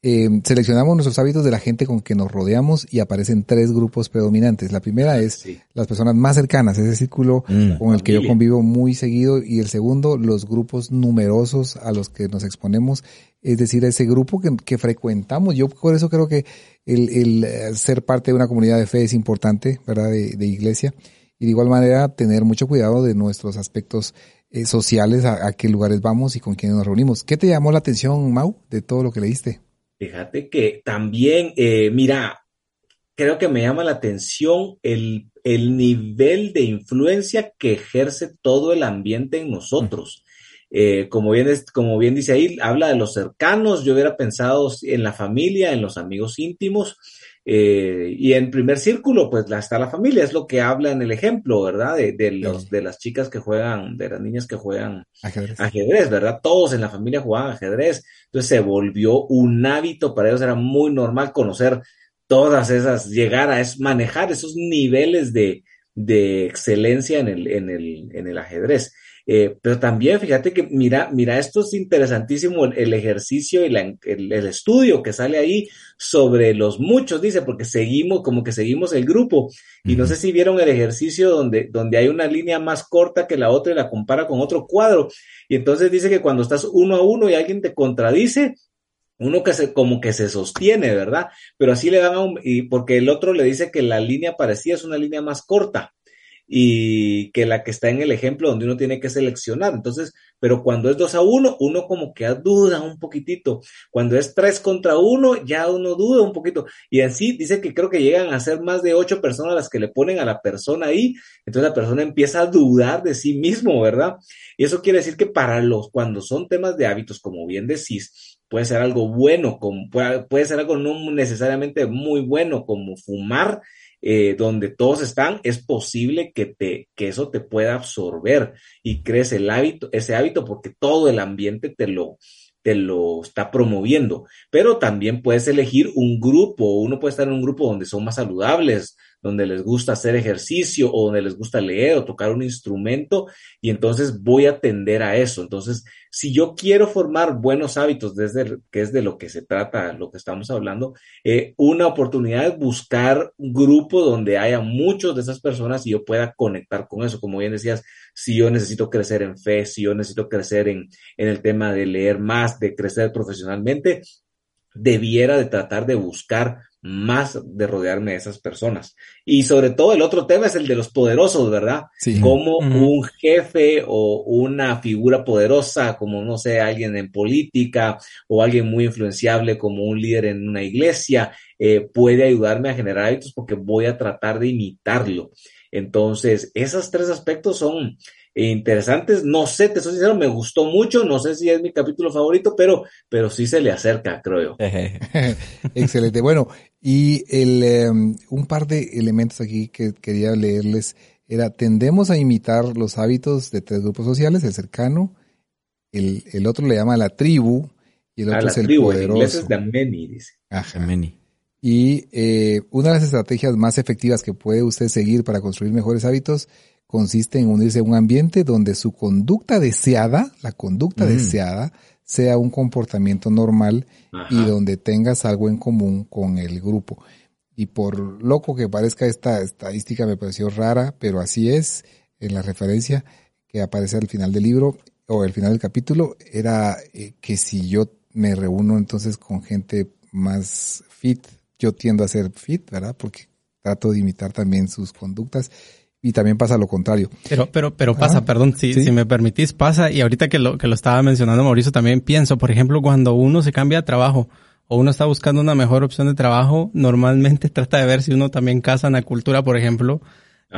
Eh, seleccionamos nuestros hábitos de la gente con que nos rodeamos y aparecen tres grupos predominantes. La primera es las personas más cercanas, ese círculo mm. con el que yo convivo muy seguido y el segundo, los grupos numerosos a los que nos exponemos, es decir, ese grupo que, que frecuentamos. Yo por eso creo que el, el, eh, ser parte de una comunidad de fe es importante, ¿verdad? De, de iglesia. Y de igual manera tener mucho cuidado de nuestros aspectos eh, sociales, a, a, qué lugares vamos y con quiénes nos reunimos. ¿Qué te llamó la atención, Mau, de todo lo que leíste? Fíjate que también, eh, mira, creo que me llama la atención el, el, nivel de influencia que ejerce todo el ambiente en nosotros. Eh, como, bien como bien dice ahí, habla de los cercanos, yo hubiera pensado en la familia, en los amigos íntimos, eh, y en primer círculo, pues está la familia, es lo que habla en el ejemplo, ¿verdad? De, de, los, de las chicas que juegan, de las niñas que juegan ajedrez. ajedrez, ¿verdad? Todos en la familia jugaban ajedrez, entonces se volvió un hábito para ellos, era muy normal conocer todas esas, llegar a es, manejar esos niveles de, de excelencia en el, en el, en el ajedrez. Eh, pero también fíjate que mira, mira, esto es interesantísimo, el, ejercicio y el, estudio que sale ahí sobre los muchos, dice, porque seguimos, como que seguimos el grupo. Y no sé si vieron el ejercicio donde, donde hay una línea más corta que la otra y la compara con otro cuadro. Y entonces dice que cuando estás uno a uno y alguien te contradice, uno que se, como que se sostiene, ¿verdad? Pero así le dan a un, y porque el otro le dice que la línea parecida es una línea más corta y que la que está en el ejemplo donde uno tiene que seleccionar. Entonces, pero cuando es 2 a 1, uno como que duda un poquitito. Cuando es 3 contra 1, ya uno duda un poquito. Y así dice que creo que llegan a ser más de 8 personas las que le ponen a la persona ahí. Entonces la persona empieza a dudar de sí mismo, ¿verdad? Y eso quiere decir que para los, cuando son temas de hábitos, como bien decís, puede ser algo bueno, como, puede, puede ser algo no necesariamente muy bueno, como fumar, eh, donde todos están, es posible que, te, que eso te pueda absorber y crees el hábito, ese hábito porque todo el ambiente te lo, te lo está promoviendo. Pero también puedes elegir un grupo, uno puede estar en un grupo donde son más saludables, donde les gusta hacer ejercicio o donde les gusta leer o tocar un instrumento y entonces voy a atender a eso. Entonces, si yo quiero formar buenos hábitos, desde que es de lo que se trata, lo que estamos hablando, eh, una oportunidad es buscar un grupo donde haya muchos de esas personas y yo pueda conectar con eso. Como bien decías, si yo necesito crecer en fe, si yo necesito crecer en, en el tema de leer más, de crecer profesionalmente, debiera de tratar de buscar más de rodearme de esas personas. Y sobre todo el otro tema es el de los poderosos, ¿verdad? Sí. Como un jefe o una figura poderosa, como no sé, alguien en política o alguien muy influenciable como un líder en una iglesia, eh, puede ayudarme a generar hábitos porque voy a tratar de imitarlo. Entonces, esos tres aspectos son interesantes. No sé, te soy sincero, me gustó mucho. No sé si es mi capítulo favorito, pero, pero sí se le acerca, creo yo. Excelente. Bueno, y el, em, un par de elementos aquí que quería leerles era, tendemos a imitar los hábitos de tres grupos sociales, el cercano, el, el otro le llama la tribu, y el otro es el poderoso. es dice. Ajá. Y eh, una de las estrategias más efectivas que puede usted seguir para construir mejores hábitos consiste en unirse a un ambiente donde su conducta deseada, la conducta deseada, sea un comportamiento normal y donde tengas algo en común con el grupo. Y por loco que parezca esta estadística me pareció rara, pero así es en la referencia que aparece al final del libro o al final del capítulo, era eh, que si yo me reúno entonces con gente más fit, yo tiendo a ser fit, ¿verdad? Porque trato de imitar también sus conductas y también pasa lo contrario. Pero, pero, pero pasa, perdón, si, si me permitís, pasa, y ahorita que lo, que lo estaba mencionando Mauricio, también pienso, por ejemplo, cuando uno se cambia de trabajo o uno está buscando una mejor opción de trabajo, normalmente trata de ver si uno también casa en la cultura, por ejemplo,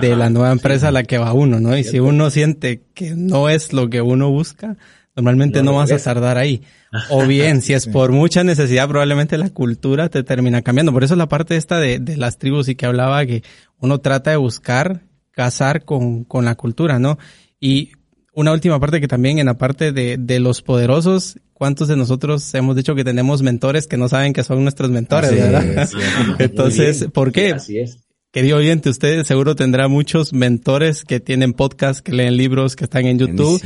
de la nueva empresa a la que va uno, ¿no? Y si uno siente que no es lo que uno busca, normalmente no, vas a tardar ahí. O bien, si es por mucha necesidad, probablemente la cultura te termina cambiando. Por eso la parte esta de, de las tribus y que hablaba que uno trata de buscar casar con, con la cultura, ¿no? Y una última parte que también en la parte de, de los poderosos, ¿cuántos de nosotros hemos dicho que tenemos mentores que no saben que son nuestros mentores, verdad? Entonces, ¿por qué? Así es. Querido oyente, usted seguro tendrá muchos mentores que tienen podcast, que leen libros, que están en YouTube.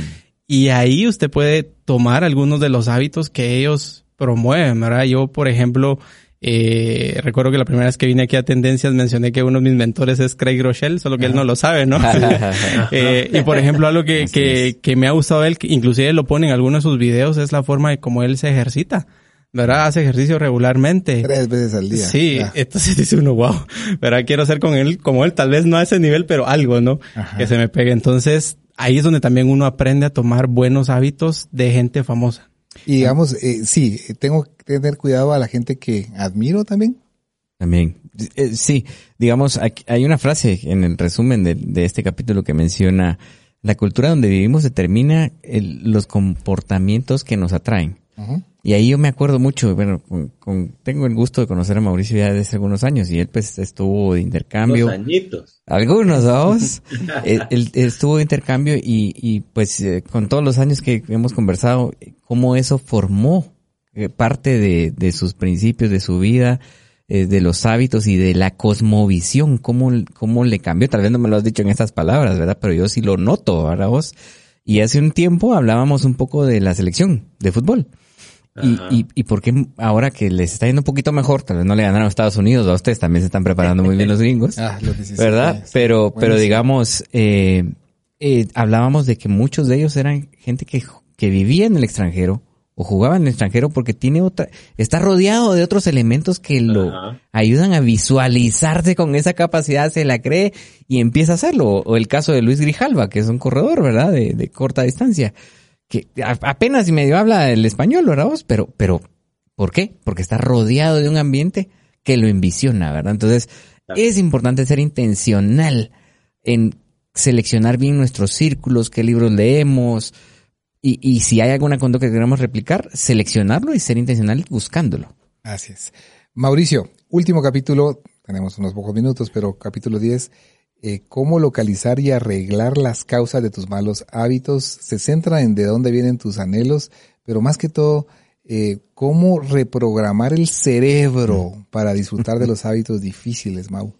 Y ahí usted puede tomar algunos de los hábitos que ellos promueven, ¿verdad? Yo, por ejemplo, eh, recuerdo que la primera vez que vine aquí a Tendencias mencioné que uno de mis mentores es Craig Rochelle, solo que él no lo sabe, ¿no? eh, y por ejemplo, algo que, que, que, me ha gustado él, que inclusive lo pone en algunos de sus videos, es la forma de cómo él se ejercita. ¿verdad? Hace ejercicio regularmente. Tres veces al día. Sí, entonces dice uno, wow, ¿verdad? Quiero ser con él como él, tal vez no a ese nivel, pero algo, ¿no? Que se me pegue. Entonces, ahí es donde también uno aprende a tomar buenos hábitos de gente famosa. Y digamos, eh, sí, tengo que tener cuidado a la gente que admiro también. También. Eh, sí, digamos, hay una frase en el resumen de, este capítulo que menciona, la cultura donde vivimos determina los comportamientos que nos atraen. Y ahí yo me acuerdo mucho, bueno, con, tengo el gusto de conocer a Mauricio ya desde algunos años y él pues estuvo de intercambio. Unos añitos. Algunos, dos. él, estuvo de intercambio y, y pues eh, con todos los años que hemos conversado, cómo eso formó eh, parte de, de, sus principios, de su vida, eh, de los hábitos y de la cosmovisión, cómo, cómo le cambió. Tal vez no me lo has dicho en estas palabras, ¿verdad? Pero yo sí lo noto, ¿verdad vos? Y hace un tiempo hablábamos un poco de la selección de fútbol. Y, y, y por qué ahora que les está yendo un poquito mejor, tal vez no le ganaron a Estados Unidos, a ustedes también se están preparando muy bien los gringos, ah, ¿verdad? pero, pero digamos, eh, eh, hablábamos de que muchos de ellos eran gente que, que vivía en el extranjero o jugaba en el extranjero porque tiene otra, está rodeado de otros elementos que lo ayudan a visualizarse con esa capacidad, se la cree y empieza a hacerlo. O el caso de Luis Grijalva, que es un corredor, ¿verdad? De, de corta distancia que apenas medio habla el español, ¿verdad vos? Pero, pero, ¿por qué? Porque está rodeado de un ambiente que lo envisiona, ¿verdad? Entonces, es importante ser intencional en seleccionar bien nuestros círculos, qué libros leemos, y, y si hay alguna conducta que queremos replicar, seleccionarlo y ser intencional buscándolo. Así es. Mauricio, último capítulo, tenemos unos pocos minutos, pero capítulo 10, eh, cómo localizar y arreglar las causas de tus malos hábitos, se centra en de dónde vienen tus anhelos, pero más que todo, eh, cómo reprogramar el cerebro para disfrutar de los hábitos difíciles, Mau.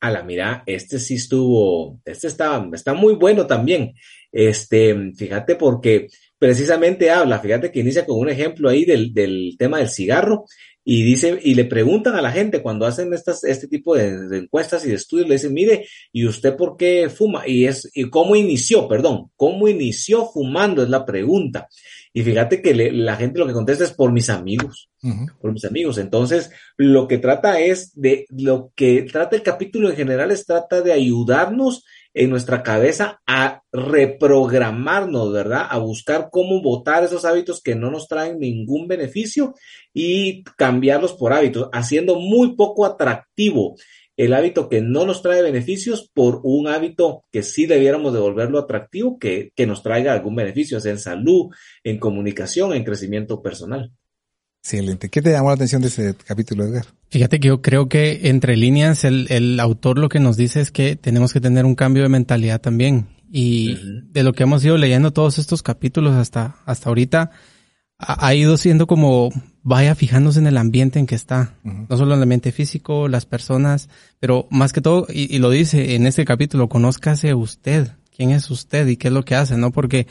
A la mira, este sí estuvo, este está, está muy bueno también. Este, fíjate porque precisamente habla, fíjate que inicia con un ejemplo ahí del, del tema del cigarro y dice, y le preguntan a la gente cuando hacen estas, este tipo de, encuestas y de estudios, le dicen, mire, ¿y usted por qué fuma? Y es, y cómo inició, perdón, cómo inició fumando es la pregunta. Y fíjate que la gente lo que contesta es por mis amigos, por mis amigos. Entonces, lo que trata es de, lo que trata el capítulo en general es trata de ayudarnos en nuestra cabeza a reprogramarnos, ¿verdad? A buscar cómo votar esos hábitos que no nos traen ningún beneficio y cambiarlos por hábitos, haciendo muy poco atractivo el hábito que no nos trae beneficios por un hábito que sí debiéramos devolverlo atractivo, que, que nos traiga algún beneficio, sea en salud, en comunicación, en crecimiento personal. Excelente. ¿Qué te llamó la atención de ese capítulo, Edgar? Fíjate que yo creo que entre líneas el, el autor lo que nos dice es que tenemos que tener un cambio de mentalidad también. Y de lo que hemos ido leyendo todos estos capítulos hasta, hasta ahorita, ha, ido siendo como vaya fijándose en el ambiente en que está. No solo en el ambiente físico, las personas, pero más que todo, y, y, lo dice en este capítulo, conózcase usted. ¿Quién es usted y qué es lo que hace? ¿No? Porque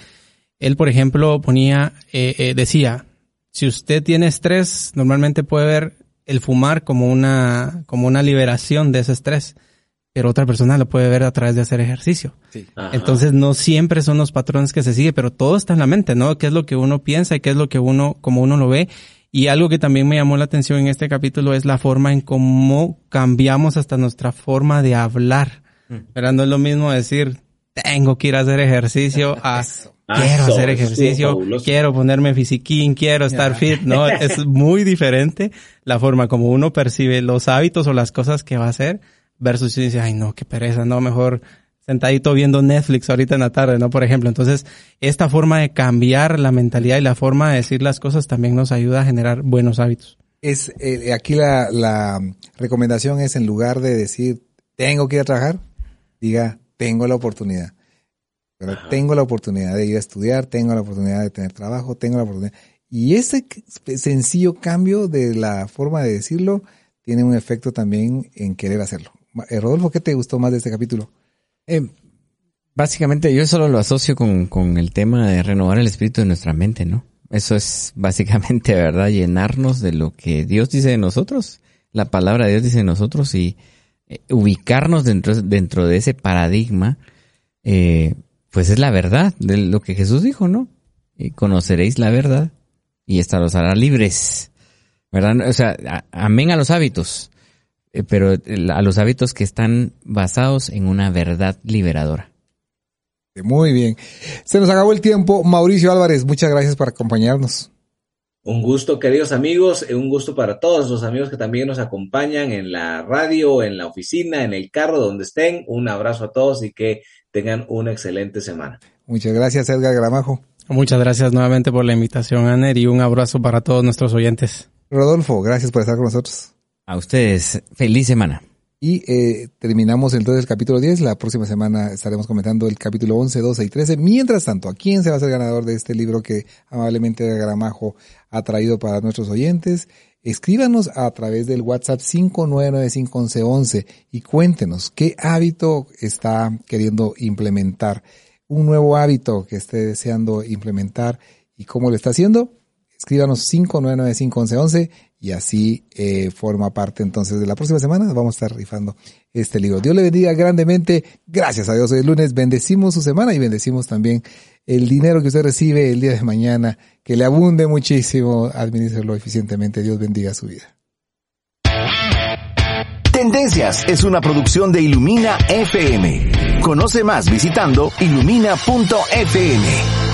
él, por ejemplo, ponía, eh, eh, decía, si usted tiene estrés, normalmente puede ver el fumar como una, como una liberación de ese estrés, pero otra persona lo puede ver a través de hacer ejercicio. Entonces no siempre son los patrones que se sigue, pero todo está en la mente, ¿no? ¿Qué es lo que uno piensa y qué es lo que uno, como uno lo ve? Y algo que también me llamó la atención en este capítulo es la forma en cómo cambiamos hasta nuestra forma de hablar. Mm. Pero no es lo mismo decir, tengo que ir a hacer ejercicio a Ah, quiero hacer ejercicio, quiero ponerme fisiquín, quiero estar fit, ¿no? es muy diferente la forma como uno percibe los hábitos o las cosas que va a hacer versus si dice, ay no, qué pereza, no, mejor sentadito viendo Netflix ahorita en la tarde, ¿no? Por ejemplo, entonces esta forma de cambiar la mentalidad y la forma de decir las cosas también nos ayuda a generar buenos hábitos. Es, eh, aquí la, la recomendación es en lugar de decir, tengo que ir a trabajar, diga, tengo la oportunidad tengo la oportunidad de ir a estudiar, tengo la oportunidad de tener trabajo, tengo la oportunidad. Y ese sencillo cambio de la forma de decirlo tiene un efecto también en querer hacerlo. Eh, Rodolfo, ¿qué te gustó más de este capítulo? Eh, básicamente yo solo lo asocio con, con el tema de renovar el espíritu de nuestra mente, ¿no? Eso es básicamente, ¿verdad? Llenarnos de lo que Dios dice de nosotros, la palabra de Dios dice de nosotros y ubicarnos dentro, dentro de ese paradigma eh, pues es la verdad de lo que Jesús dijo, ¿no? Y conoceréis la verdad y esta los hará libres, ¿verdad? O sea, amén a los hábitos, eh, pero a los hábitos que están basados en una verdad liberadora. Muy bien. Se nos acabó el tiempo. Mauricio Álvarez, muchas gracias por acompañarnos. Un gusto, queridos amigos, un gusto para todos los amigos que también nos acompañan en la radio, en la oficina, en el carro, donde estén. Un abrazo a todos y que tengan una excelente semana. Muchas gracias, Edgar Gramajo. Muchas gracias nuevamente por la invitación, Aner, y un abrazo para todos nuestros oyentes. Rodolfo, gracias por estar con nosotros. A ustedes, feliz semana. Y eh, terminamos entonces el capítulo 10. La próxima semana estaremos comentando el capítulo 11, 12 y 13. Mientras tanto, ¿a quién se va a ser ganador de este libro que amablemente Gramajo ha traído para nuestros oyentes? Escríbanos a través del WhatsApp 599 y cuéntenos qué hábito está queriendo implementar. Un nuevo hábito que esté deseando implementar y cómo lo está haciendo. Escríbanos 599 y así eh, forma parte entonces de la próxima semana. Vamos a estar rifando este libro. Dios le bendiga grandemente. Gracias a Dios. Hoy es lunes. Bendecimos su semana y bendecimos también el dinero que usted recibe el día de mañana. Que le abunde muchísimo. Administrarlo eficientemente. Dios bendiga su vida. Tendencias es una producción de Ilumina FM. Conoce más visitando ilumina.fm.